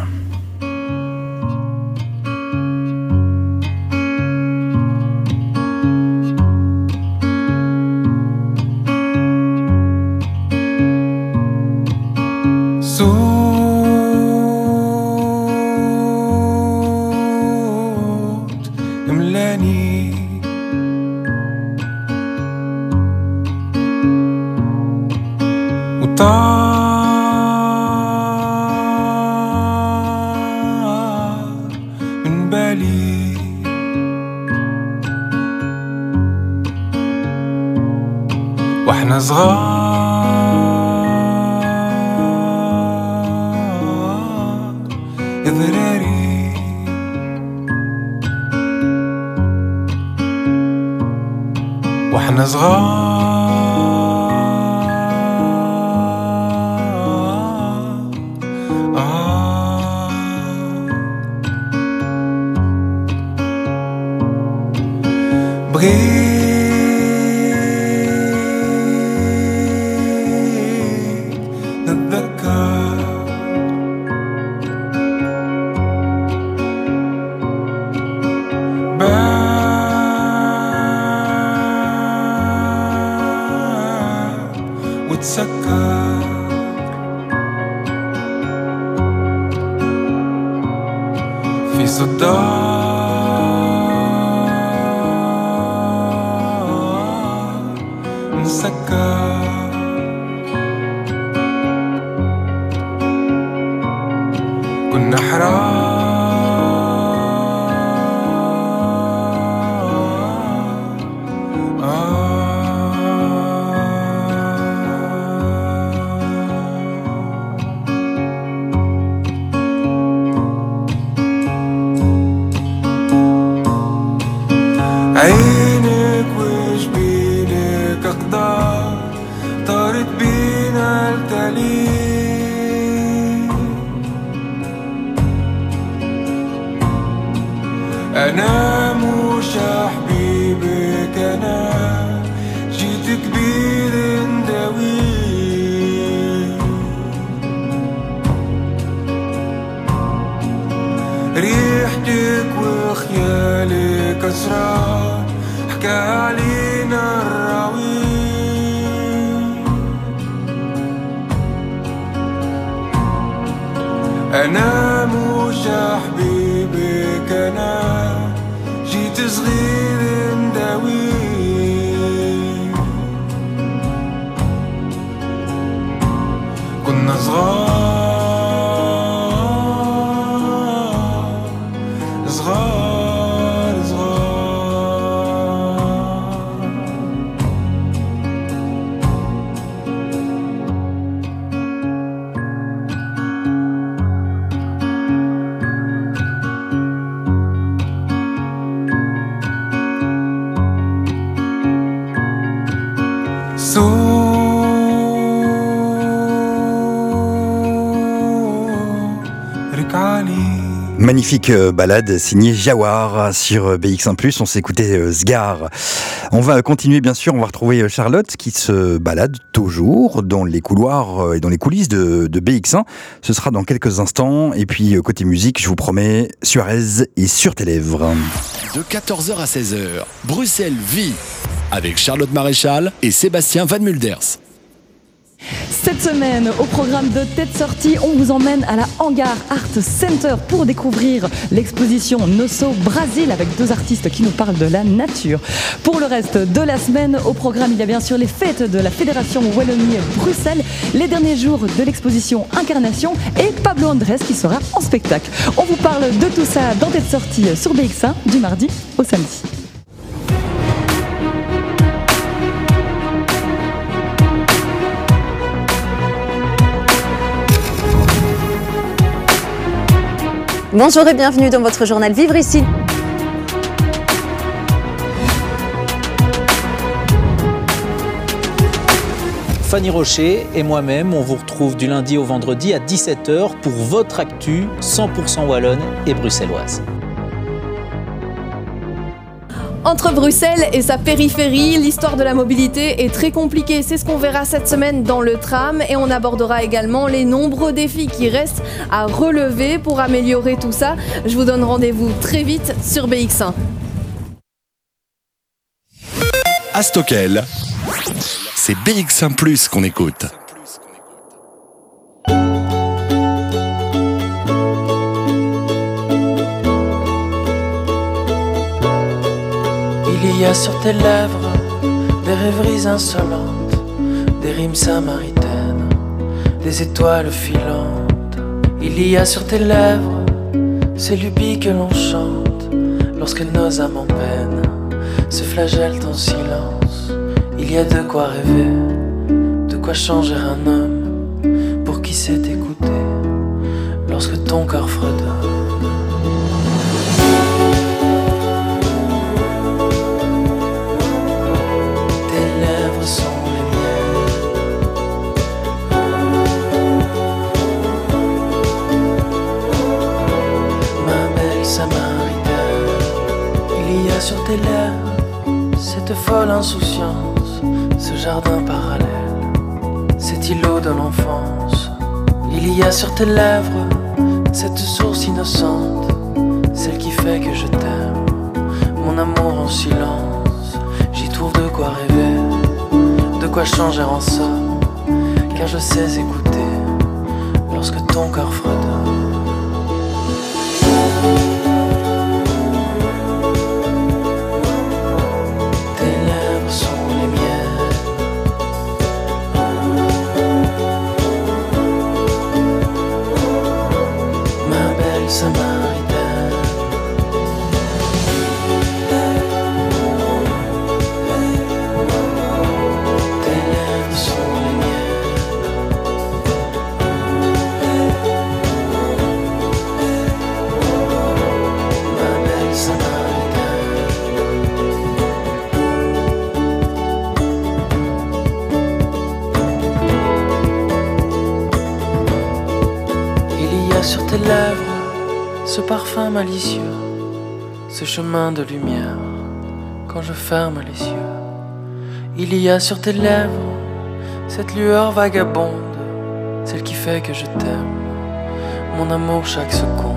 this leading that we Magnifique euh, balade signée Jawar sur euh, BX1+. On s'est écouté euh, Sgar. On va continuer bien sûr, on va retrouver Charlotte qui se balade toujours dans les couloirs et dans les coulisses de, de BX1. Ce sera dans quelques instants. Et puis côté musique, je vous promets, Suarez est sur tes lèvres. De 14h à 16h, Bruxelles vit avec Charlotte Maréchal et Sébastien Van Mulders. Cette semaine, au programme de Tête Sortie, on vous emmène à la Hangar Art Center pour découvrir l'exposition Nosso Brasil avec deux artistes qui nous parlent de la nature. Pour le reste de la semaine, au programme, il y a bien sûr les fêtes de la Fédération Wallonie-Bruxelles, les derniers jours de l'exposition Incarnation et Pablo Andrés qui sera en spectacle. On vous parle de tout ça dans Tête Sortie sur BX1 du mardi au samedi. Bonjour et bienvenue dans votre journal Vivre ici. Fanny Rocher et moi-même, on vous retrouve du lundi au vendredi à 17h pour votre actu 100% wallonne et bruxelloise. Entre Bruxelles et sa périphérie, l'histoire de la mobilité est très compliquée. C'est ce qu'on verra cette semaine dans le tram et on abordera également les nombreux défis qui restent à relever pour améliorer tout ça. Je vous donne rendez-vous très vite sur BX1. À Stockel, c'est BX1 Plus qu'on écoute. Il y a sur tes lèvres des rêveries insolentes, des rimes samaritaines, des étoiles filantes. Il y a sur tes lèvres ces lubies que l'on chante lorsque nos âmes en peine se flagellent en silence. Il y a de quoi rêver, de quoi changer un homme pour qui sait écouter lorsque ton cœur fredonne. Sur tes lèvres cette folle insouciance, ce jardin parallèle, cet îlot de l'enfance. Il y a sur tes lèvres cette source innocente, celle qui fait que je t'aime, mon amour en silence. J'y trouve de quoi rêver, de quoi changer en somme, car je sais écouter lorsque ton cœur fredonne. Chemin de lumière quand je ferme les yeux. Il y a sur tes lèvres cette lueur vagabonde, celle qui fait que je t'aime, mon amour chaque seconde.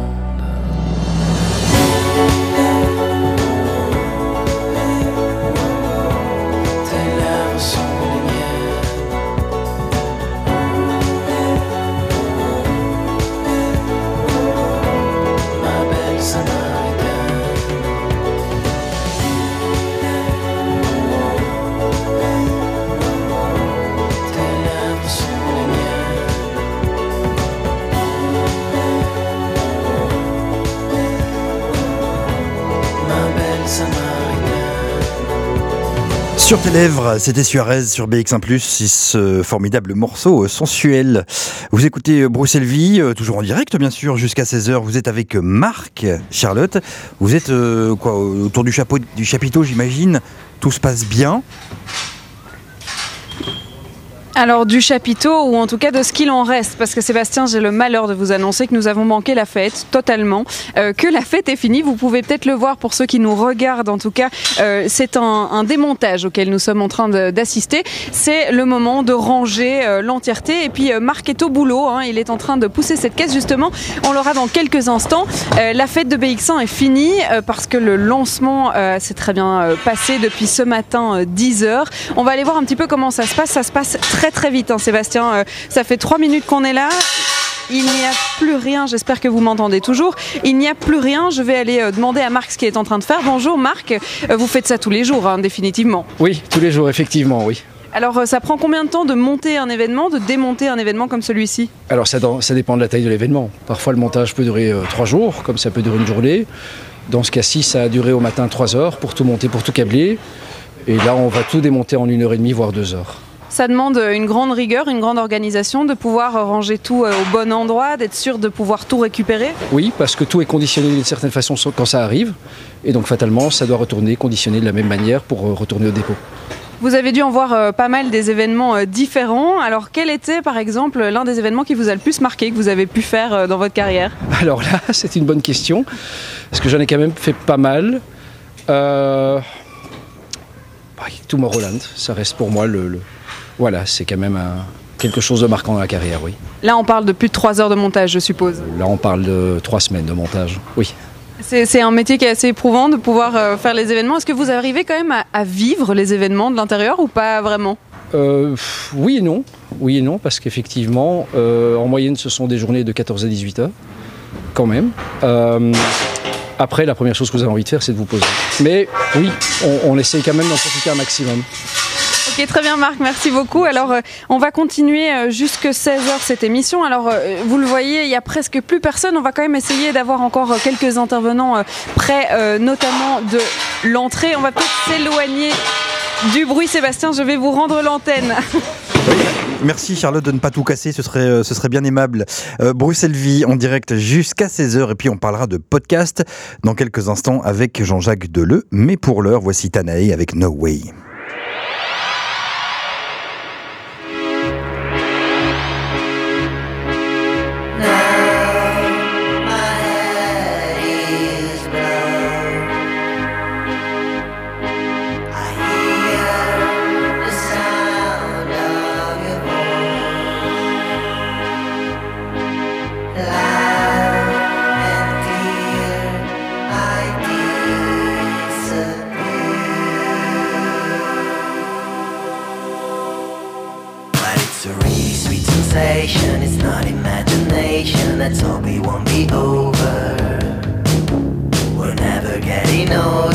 Sur tes lèvres, c'était Suarez sur BX1+, c'est ce formidable morceau euh, sensuel. Vous écoutez euh, Bruxelles Vie, euh, toujours en direct bien sûr, jusqu'à 16h. Vous êtes avec euh, Marc, Charlotte. Vous êtes euh, quoi autour du, chapeau, du chapiteau, j'imagine. Tout se passe bien. Alors du chapiteau ou en tout cas de ce qu'il en reste. Parce que Sébastien j'ai le malheur de vous annoncer que nous avons manqué la fête totalement. Euh, que la fête est finie. Vous pouvez peut-être le voir pour ceux qui nous regardent en tout cas. Euh, c'est un, un démontage auquel nous sommes en train d'assister. C'est le moment de ranger euh, l'entièreté. Et puis euh, Marc est au boulot hein, il est en train de pousser cette caisse. Justement on l'aura dans quelques instants. Euh, la fête de BX1 est finie parce que le lancement s'est très bien passé depuis ce matin euh, 10h on va aller voir un petit peu comment ça se passe. Ça se passe très très vite hein, Sébastien Euh, ça fait trois minutes qu'on est là il n'y a plus rien, j'espère que vous m'entendez toujours. Il n'y a plus rien, je vais aller euh, demander à Marc ce qu'il est en train de faire. Bonjour Marc, Euh, vous faites ça tous les jours, hein, définitivement. Oui, tous les jours, effectivement, oui. Alors euh, ça prend combien de temps de monter un événement, de démonter un événement comme celui-ci? Alors ça, dans- ça dépend de la taille de l'événement. Parfois le montage peut durer euh, trois jours, comme ça peut durer une journée. Dans ce cas-ci, ça a duré au matin trois heures pour tout monter, pour tout câbler. Et là, on va tout démonter en une heure et demie, voire deux heures. Ça demande une grande rigueur, une grande organisation, de pouvoir ranger tout euh, au bon endroit, d'être sûr de pouvoir tout récupérer. Oui, parce que tout est conditionné d'une certaine façon quand ça arrive. Et donc fatalement, ça doit retourner, conditionné de la même manière pour euh, retourner au dépôt. Vous avez dû en voir euh, pas mal des événements différents. Alors quel était par exemple l'un des événements qui vous a le plus marqué, que vous avez pu faire dans votre carrière? [laughs] Alors là, [laughs] c'est une bonne question, parce que j'en ai quand même fait pas mal. Euh... bah, Tomorrowland, ça reste pour moi le... le- Voilà, c'est quand même un- quelque chose de marquant dans la carrière, oui. Là on parle de plus de trois heures de montage, je suppose. Là, on parle de trois semaines de montage, oui. C'est un métier qui est assez éprouvant de pouvoir euh, faire les événements. Est-ce que vous arrivez quand même à, à vivre les événements de l'intérieur ou pas vraiment? Euh, oui et non. Oui et non, parce qu'effectivement, euh, en moyenne, ce sont des journées de 14 à 18 heures, quand même. Euh, après, la première chose que vous avez envie de faire, c'est de vous poser. Mais oui, on, on essaye quand même d'en profiter un maximum. Ok, très bien Marc, merci beaucoup. Alors, euh, on va continuer euh, jusque 16h cette émission. Alors, euh, vous le voyez, il y a presque plus personne. On va quand même essayer d'avoir encore quelques intervenants près, notamment de l'entrée. On va peut-être s'éloigner du bruit. Sébastien, je vais vous rendre l'antenne. Merci Charlotte de ne pas tout casser, ce serait, ce serait bien aimable. Euh, Bruxelles Vie en direct jusqu'à 16h et puis on parlera de podcast dans quelques instants avec Jean-Jacques Deleu. Mais pour l'heure, voici Tanae avec No Way. Let's hope it won't be over. We're never getting older.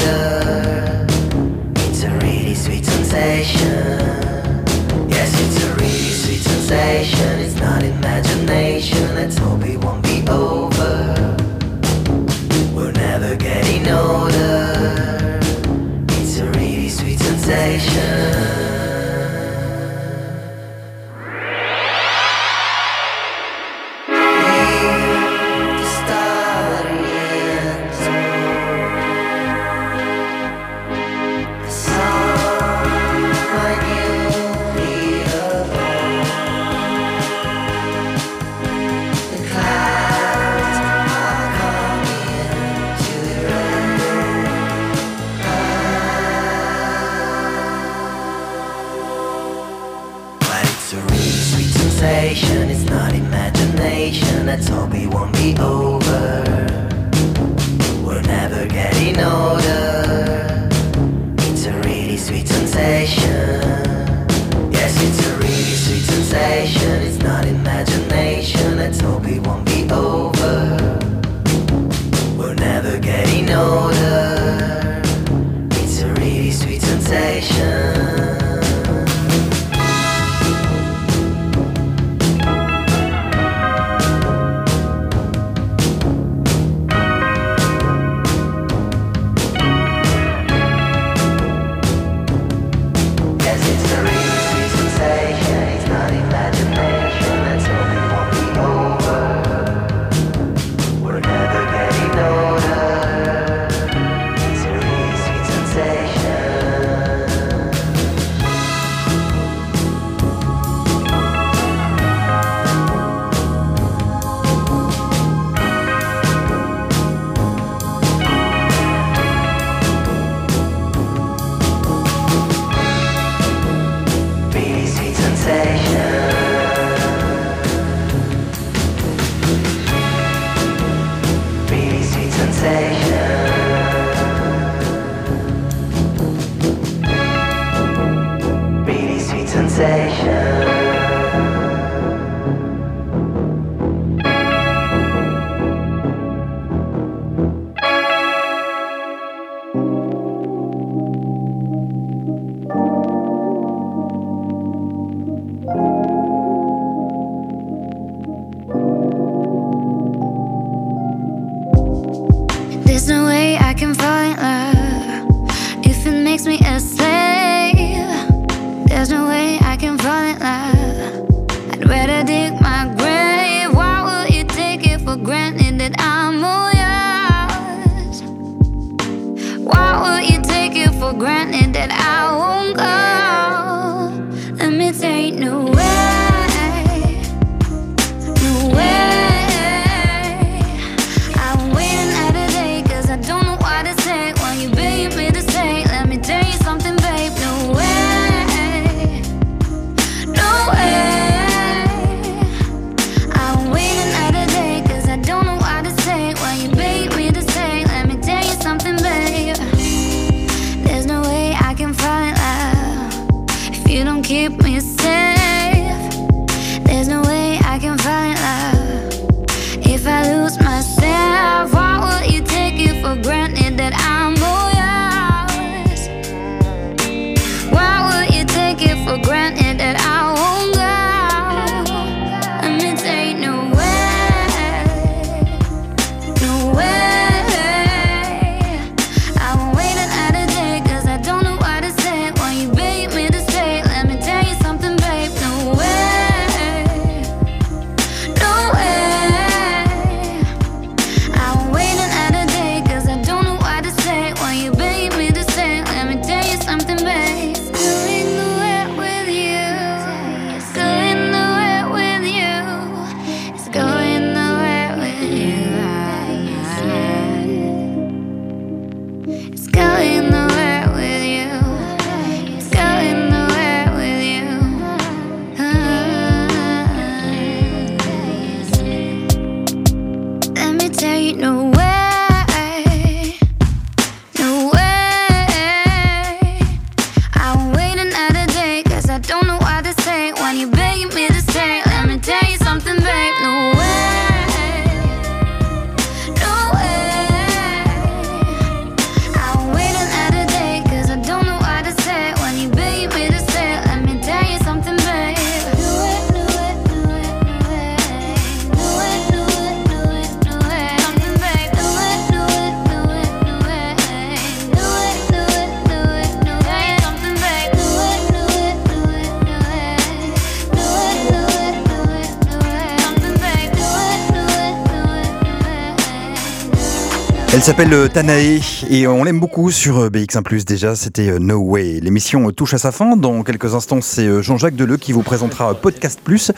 s'appelle euh, Tanae et on l'aime beaucoup sur euh, BX1 ⁇ déjà, c'était euh, No Way. L'émission touche à sa fin, dans quelques instants c'est Jean-Jacques Deleu qui vous présentera Podcast Plus.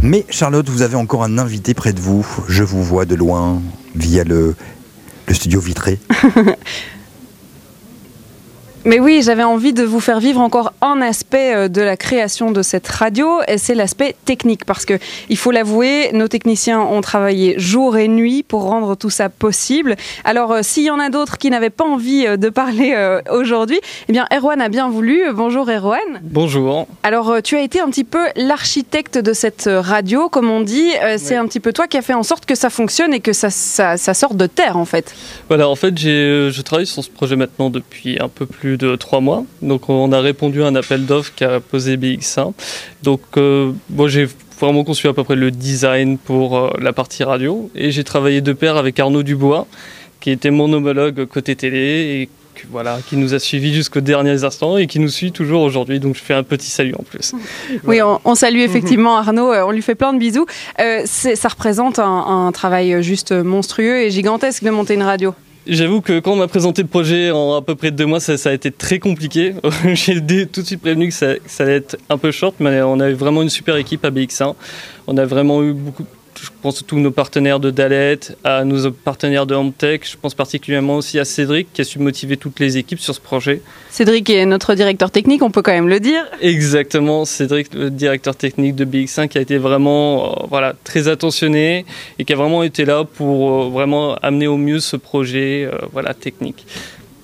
Mais Charlotte, vous avez encore un invité près de vous, je vous vois de loin via le studio vitré. [laughs] Mais oui, j'avais envie de vous faire vivre encore un aspect euh, de la création de cette radio, et c'est l'aspect technique, parce que il faut l'avouer, nos techniciens ont travaillé jour et nuit pour rendre tout ça possible. Alors, euh, s'il y en a d'autres qui n'avaient pas envie euh, de parler aujourd'hui, eh bien, Erwan a bien voulu. Bonjour Erwan. Bonjour. Alors, tu as été un petit peu l'architecte de cette radio, comme on dit. C'est un petit peu toi qui as fait en sorte que ça fonctionne et que ça, ça, ça sorte de terre, en fait. Voilà, en fait, j'ai, je travaille sur ce projet maintenant depuis un peu plus de trois mois. Donc, on a répondu à un appel d'offres qu'a posé BX1. Donc, euh, moi, j'ai vraiment conçu à peu près le design pour euh, la partie radio. Et j'ai travaillé de pair avec Arnaud Dubois, qui était mon homologue côté télé et que, voilà, qui nous a suivis jusqu'aux derniers instants et qui nous suit toujours aujourd'hui. Donc, je fais un petit salut en plus. [laughs] Oui, on, salue effectivement Arnaud, euh, on lui fait plein de bisous. Euh, ça représente un travail juste monstrueux et gigantesque de monter une radio. J'avoue que quand on m'a présenté le projet en à peu près deux mois, ça, a été très compliqué. [laughs] J'ai tout de suite prévenu que ça, allait être un peu short, mais on avait vraiment une super équipe à BX1. On a vraiment eu beaucoup, je pense à tous nos partenaires de Dalet, à nos partenaires de Homtech. Je pense particulièrement aussi à Cédric qui a su motiver toutes les équipes sur ce projet. Cédric est notre directeur technique, on peut quand même le dire. Exactement, Cédric, le directeur technique de BX1, qui a été vraiment euh, voilà, très attentionné et qui a vraiment été là pour euh, vraiment amener au mieux ce projet euh, voilà, technique.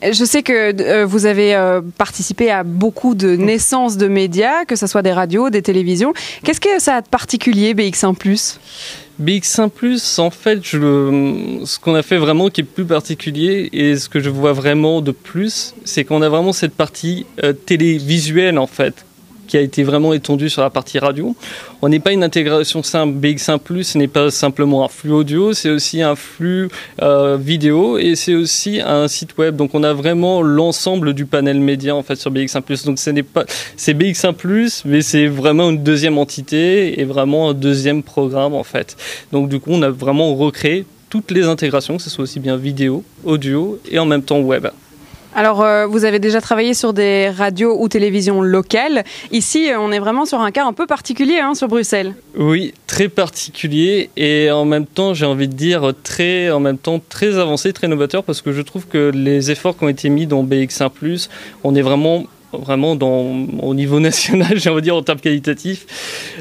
Je sais que euh, vous avez euh, participé à beaucoup de naissances de médias, que ce soit des radios, des télévisions. Qu'est-ce que ça a de particulier, BX1 ⁇ BX1 en fait, je ce qu'on a fait vraiment qui est plus particulier et ce que je vois vraiment de plus, c'est qu'on a vraiment cette partie euh, télévisuelle en fait qui a été vraiment étendue sur la partie radio. On n'est pas une intégration simple BX1 ce n'est pas simplement un flux audio, c'est aussi un flux euh, vidéo et c'est aussi un site web. Donc on a vraiment l'ensemble du panel média en fait sur BX1 Donc ce n'est pas c'est BX1 mais c'est vraiment une deuxième entité et vraiment un deuxième programme en fait. Donc du coup, on a vraiment recréé toutes les intégrations, que ce soit aussi bien vidéo, audio et en même temps web. Alors, euh, vous avez déjà travaillé sur des radios ou télévisions locales. Ici, euh, on est vraiment sur un cas un peu particulier hein, sur Bruxelles. Oui, très particulier et en même temps, j'ai envie de dire très, en même temps très avancé, très novateur parce que je trouve que les efforts qui ont été mis dans BX1+, on est vraiment vraiment dans, au niveau [laughs] national, j'ai envie de dire en termes qualitatifs.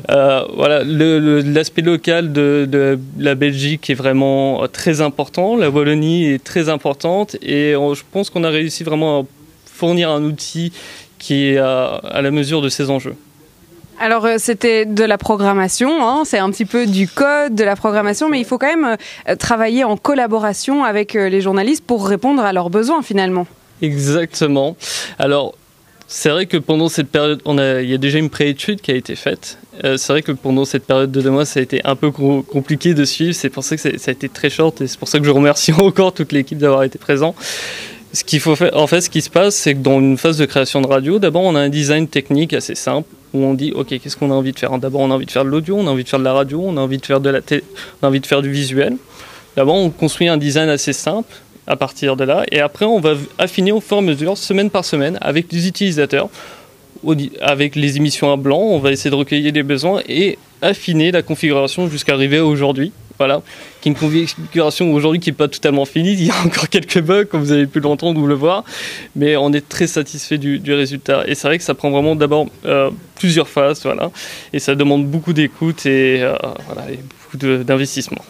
Euh, voilà, l'aspect local de, de la Belgique est vraiment très important, la Wallonie est très importante et on- je pense qu'on a réussi vraiment à fournir un outil qui est à, à la mesure de ces enjeux. Alors, euh, c'était de la programmation, hein, c'est un petit peu du code, de la programmation, mais il faut quand même euh, travailler en collaboration avec les journalistes pour répondre à leurs besoins finalement. Exactement. Alors, c'est vrai que pendant cette période, on a, il y a déjà une préétude qui a été faite. Euh, c'est vrai que pendant cette période de deux mois, ça a été un peu co- compliqué de suivre. C'est pour ça que ça a été très short et c'est pour ça que je remercie [laughs] encore toute l'équipe d'avoir été présent. Ce qu'il faut faire, en fait, ce qui se passe, c'est que dans une phase de création de radio, d'abord, on a un design technique assez simple où on dit, ok, qu'est-ce qu'on a envie de faire? D'abord, on a envie de faire de l'audio, on a envie de faire de la radio, on a envie de faire de la on a envie de faire du visuel. D'abord, on construit un design assez simple à partir de là, et après, on va affiner au fur et à mesure, semaine par semaine, avec les utilisateurs, avec les émissions à blanc, on va essayer de recueillir les besoins et affiner la configuration jusqu'à arriver aujourd'hui. Voilà, qui est une configuration aujourd'hui qui n'est pas totalement finie. Il y a [laughs] encore quelques bugs, comme vous avez pu l'entendre ou le voir, mais on est très satisfait du, résultat. Et c'est vrai que ça prend vraiment d'abord euh, plusieurs phases, voilà, et ça demande beaucoup d'écoute et, euh, voilà, et beaucoup d'investissement.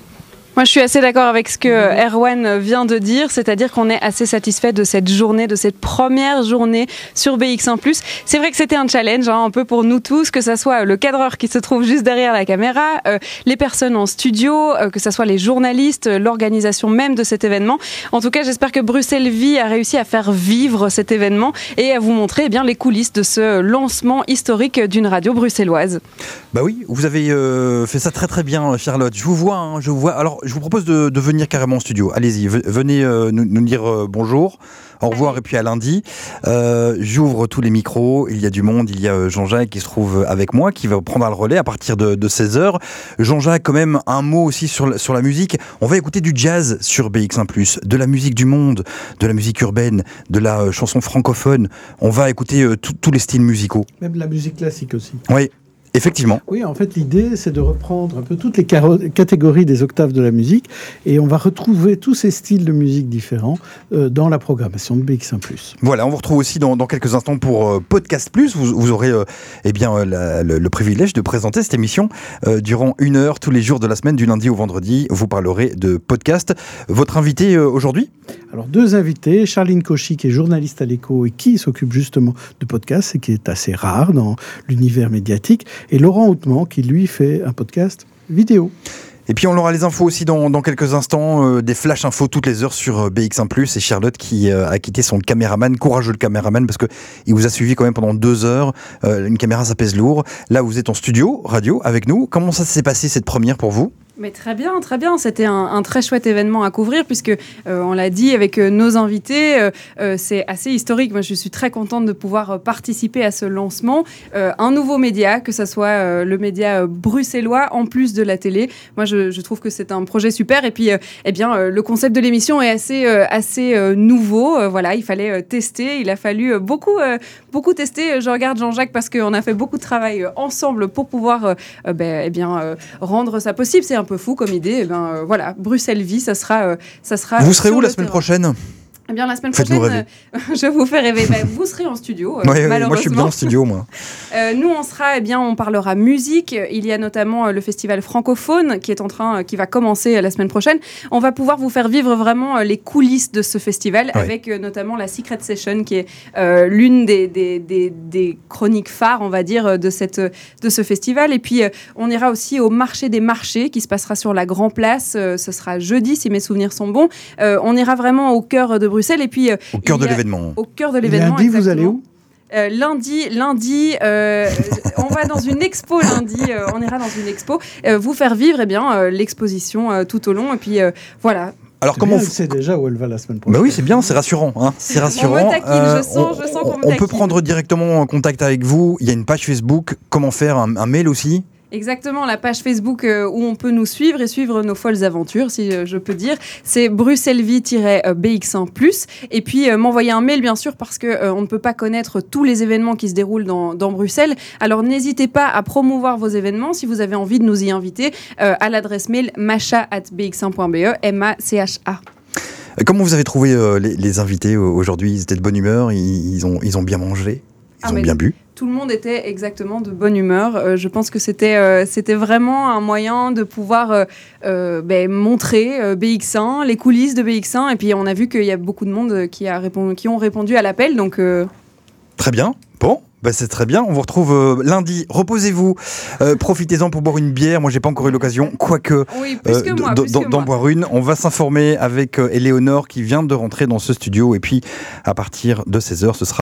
Moi, je suis assez d'accord avec ce que Erwan vient de dire, c'est-à-dire qu'on est assez satisfait de cette journée, de cette première journée sur BX1+. C'est vrai que c'était un challenge, hein, un peu pour nous tous, que ça soit le cadreur qui se trouve juste derrière la caméra, euh, les personnes en studio, euh, que ça soit les journalistes, euh, l'organisation même de cet événement. En tout cas, j'espère que Bruxelles Vie a réussi à faire vivre cet événement et à vous montrer eh bien les coulisses de ce lancement historique d'une radio bruxelloise. Bah oui, vous avez fait ça très très bien, Charlotte. Je vous vois, hein, je vous vois. Alors, je vous propose de, de venir carrément en studio. Allez-y, ve- venez euh, nous, nous dire euh, bonjour, au revoir et puis à lundi. Euh, J'ouvre tous les micros. Il y a du monde. Il y a Jean-Jacques qui se trouve avec moi, qui va prendre le relais à partir de, de 16h. Jean-Jacques, quand même, un mot aussi sur, la- sur la musique. On va écouter du jazz sur BX1+, de la musique du monde, de la musique urbaine, de la euh, chanson francophone. On va écouter euh, tous les styles musicaux. Même la musique classique aussi. Oui. Effectivement. Oui, en fait, l'idée, c'est de reprendre un peu toutes les catégories des octaves de la musique et on va retrouver tous ces styles de musique différents euh, dans la programmation de BX1 ⁇ Voilà, on vous retrouve aussi dans, dans quelques instants pour euh, Podcast Plus. Vous, vous aurez euh, eh bien, la- le, le privilège de présenter cette émission durant une heure tous les jours de la semaine, du lundi au vendredi. Vous parlerez de podcast. Votre invité aujourd'hui? Alors, deux invités, Charline Cauchy, qui est journaliste à l'écho et qui s'occupe justement de podcasts et qui est assez rare dans l'univers médiatique, et Laurent Houtement, qui lui fait un podcast vidéo. Et puis on aura les infos aussi dans, quelques instants, euh, des flash infos toutes les heures sur euh, BX1+. Et Charlotte qui euh, a quitté son caméraman, courageux le caméraman, parce que il vous a suivi quand même pendant deux heures. Une caméra, ça pèse lourd. Là, vous êtes en studio, radio, avec nous. Comment ça s'est passé cette première pour vous? Mais très bien, très bien. C'était un, très chouette événement à couvrir puisque euh, on l'a dit avec euh, nos invités, euh, c'est assez historique. Moi, je suis très contente de pouvoir participer à ce lancement. Un nouveau média, que ce soit le média bruxellois en plus de la télé. Moi, je, trouve que c'est un projet super. Et puis, eh bien, le concept de l'émission est assez, assez nouveau. Voilà, il fallait tester. Il a fallu beaucoup, beaucoup tester. Je regarde Jean-Jacques parce qu'on a fait beaucoup de travail ensemble pour pouvoir, eh bien, rendre ça possible. C'est un peu fou comme idée. Eh ben, euh, voilà, Bruxelles vie, ça sera, euh, ça sera. Vous serez où la semaine terrain. prochaine? Eh bien, la semaine prochaine, euh, [laughs] je vous fais rêver. Ben, vous serez en studio, euh, Ouais, ouais, malheureusement. Moi, je suis bien en studio, moi. [laughs] Euh, nous, on sera, eh bien, on parlera musique. Il y a notamment euh, le festival francophone qui est en train, qui va commencer la semaine prochaine. On va pouvoir vous faire vivre vraiment les coulisses de ce festival avec notamment la Secret Session qui est l'une des, des, des- des chroniques phares, on va dire, de, cette, de ce festival. Et puis, on ira aussi au marché des marchés qui se passera sur la Grand Place. Ce sera jeudi, si mes souvenirs sont bons. On ira vraiment au cœur de Bruxelles. Et puis, euh, Au cœur de l'événement. Au cœur de l'événement. Lundi, vous allez où Euh, lundi, lundi, euh, [laughs] on va dans une expo lundi. euh, on ira dans une expo. euh, vous faire vivre, eh bien, euh, l'exposition euh, tout au long. Et puis euh, voilà. Alors comment Elle sait déjà où elle va la semaine prochaine. Bah oui, c'est bien, c'est rassurant. Hein. C'est rassurant. On me taquine, je sens- je sens qu'on me on peut prendre directement contact avec vous. Il y a une page Facebook. Comment faire? Un, un mail aussi? Exactement, la page Facebook euh, où on peut nous suivre et suivre nos folles aventures, si euh, je peux dire, c'est bruxellevie-bx1+. Et puis euh, m'envoyer un mail, bien sûr, parce que on ne peut pas connaître tous les événements qui se déroulent dans, dans Bruxelles. Alors n'hésitez pas à promouvoir vos événements si vous avez envie de nous y inviter à l'adresse mail macha@bx1.be, M-A-C-H-A. Comment vous avez trouvé les, les invités aujourd'hui? Ils étaient de bonne humeur ils, ils ont, ils ont bien mangé Ils Ah, ont bien bu? Tout le monde était exactement de bonne humeur. Euh, je pense que c'était euh, c'était vraiment un moyen de pouvoir euh, ben, montrer euh, BX1, les coulisses de BX1. Et puis on a vu qu'il y a beaucoup de monde qui, a répondu, qui ont répondu à l'appel. Donc Très bien. Bon, bah c'est très bien. On vous retrouve euh, lundi. Reposez-vous. Euh, Profitez-en pour boire une bière. Moi, j'ai pas encore eu l'occasion, quoique Oui, d'en- boire une. On va s'informer avec Éléonore qui vient de rentrer dans ce studio. Et puis, à partir de 16h, ce sera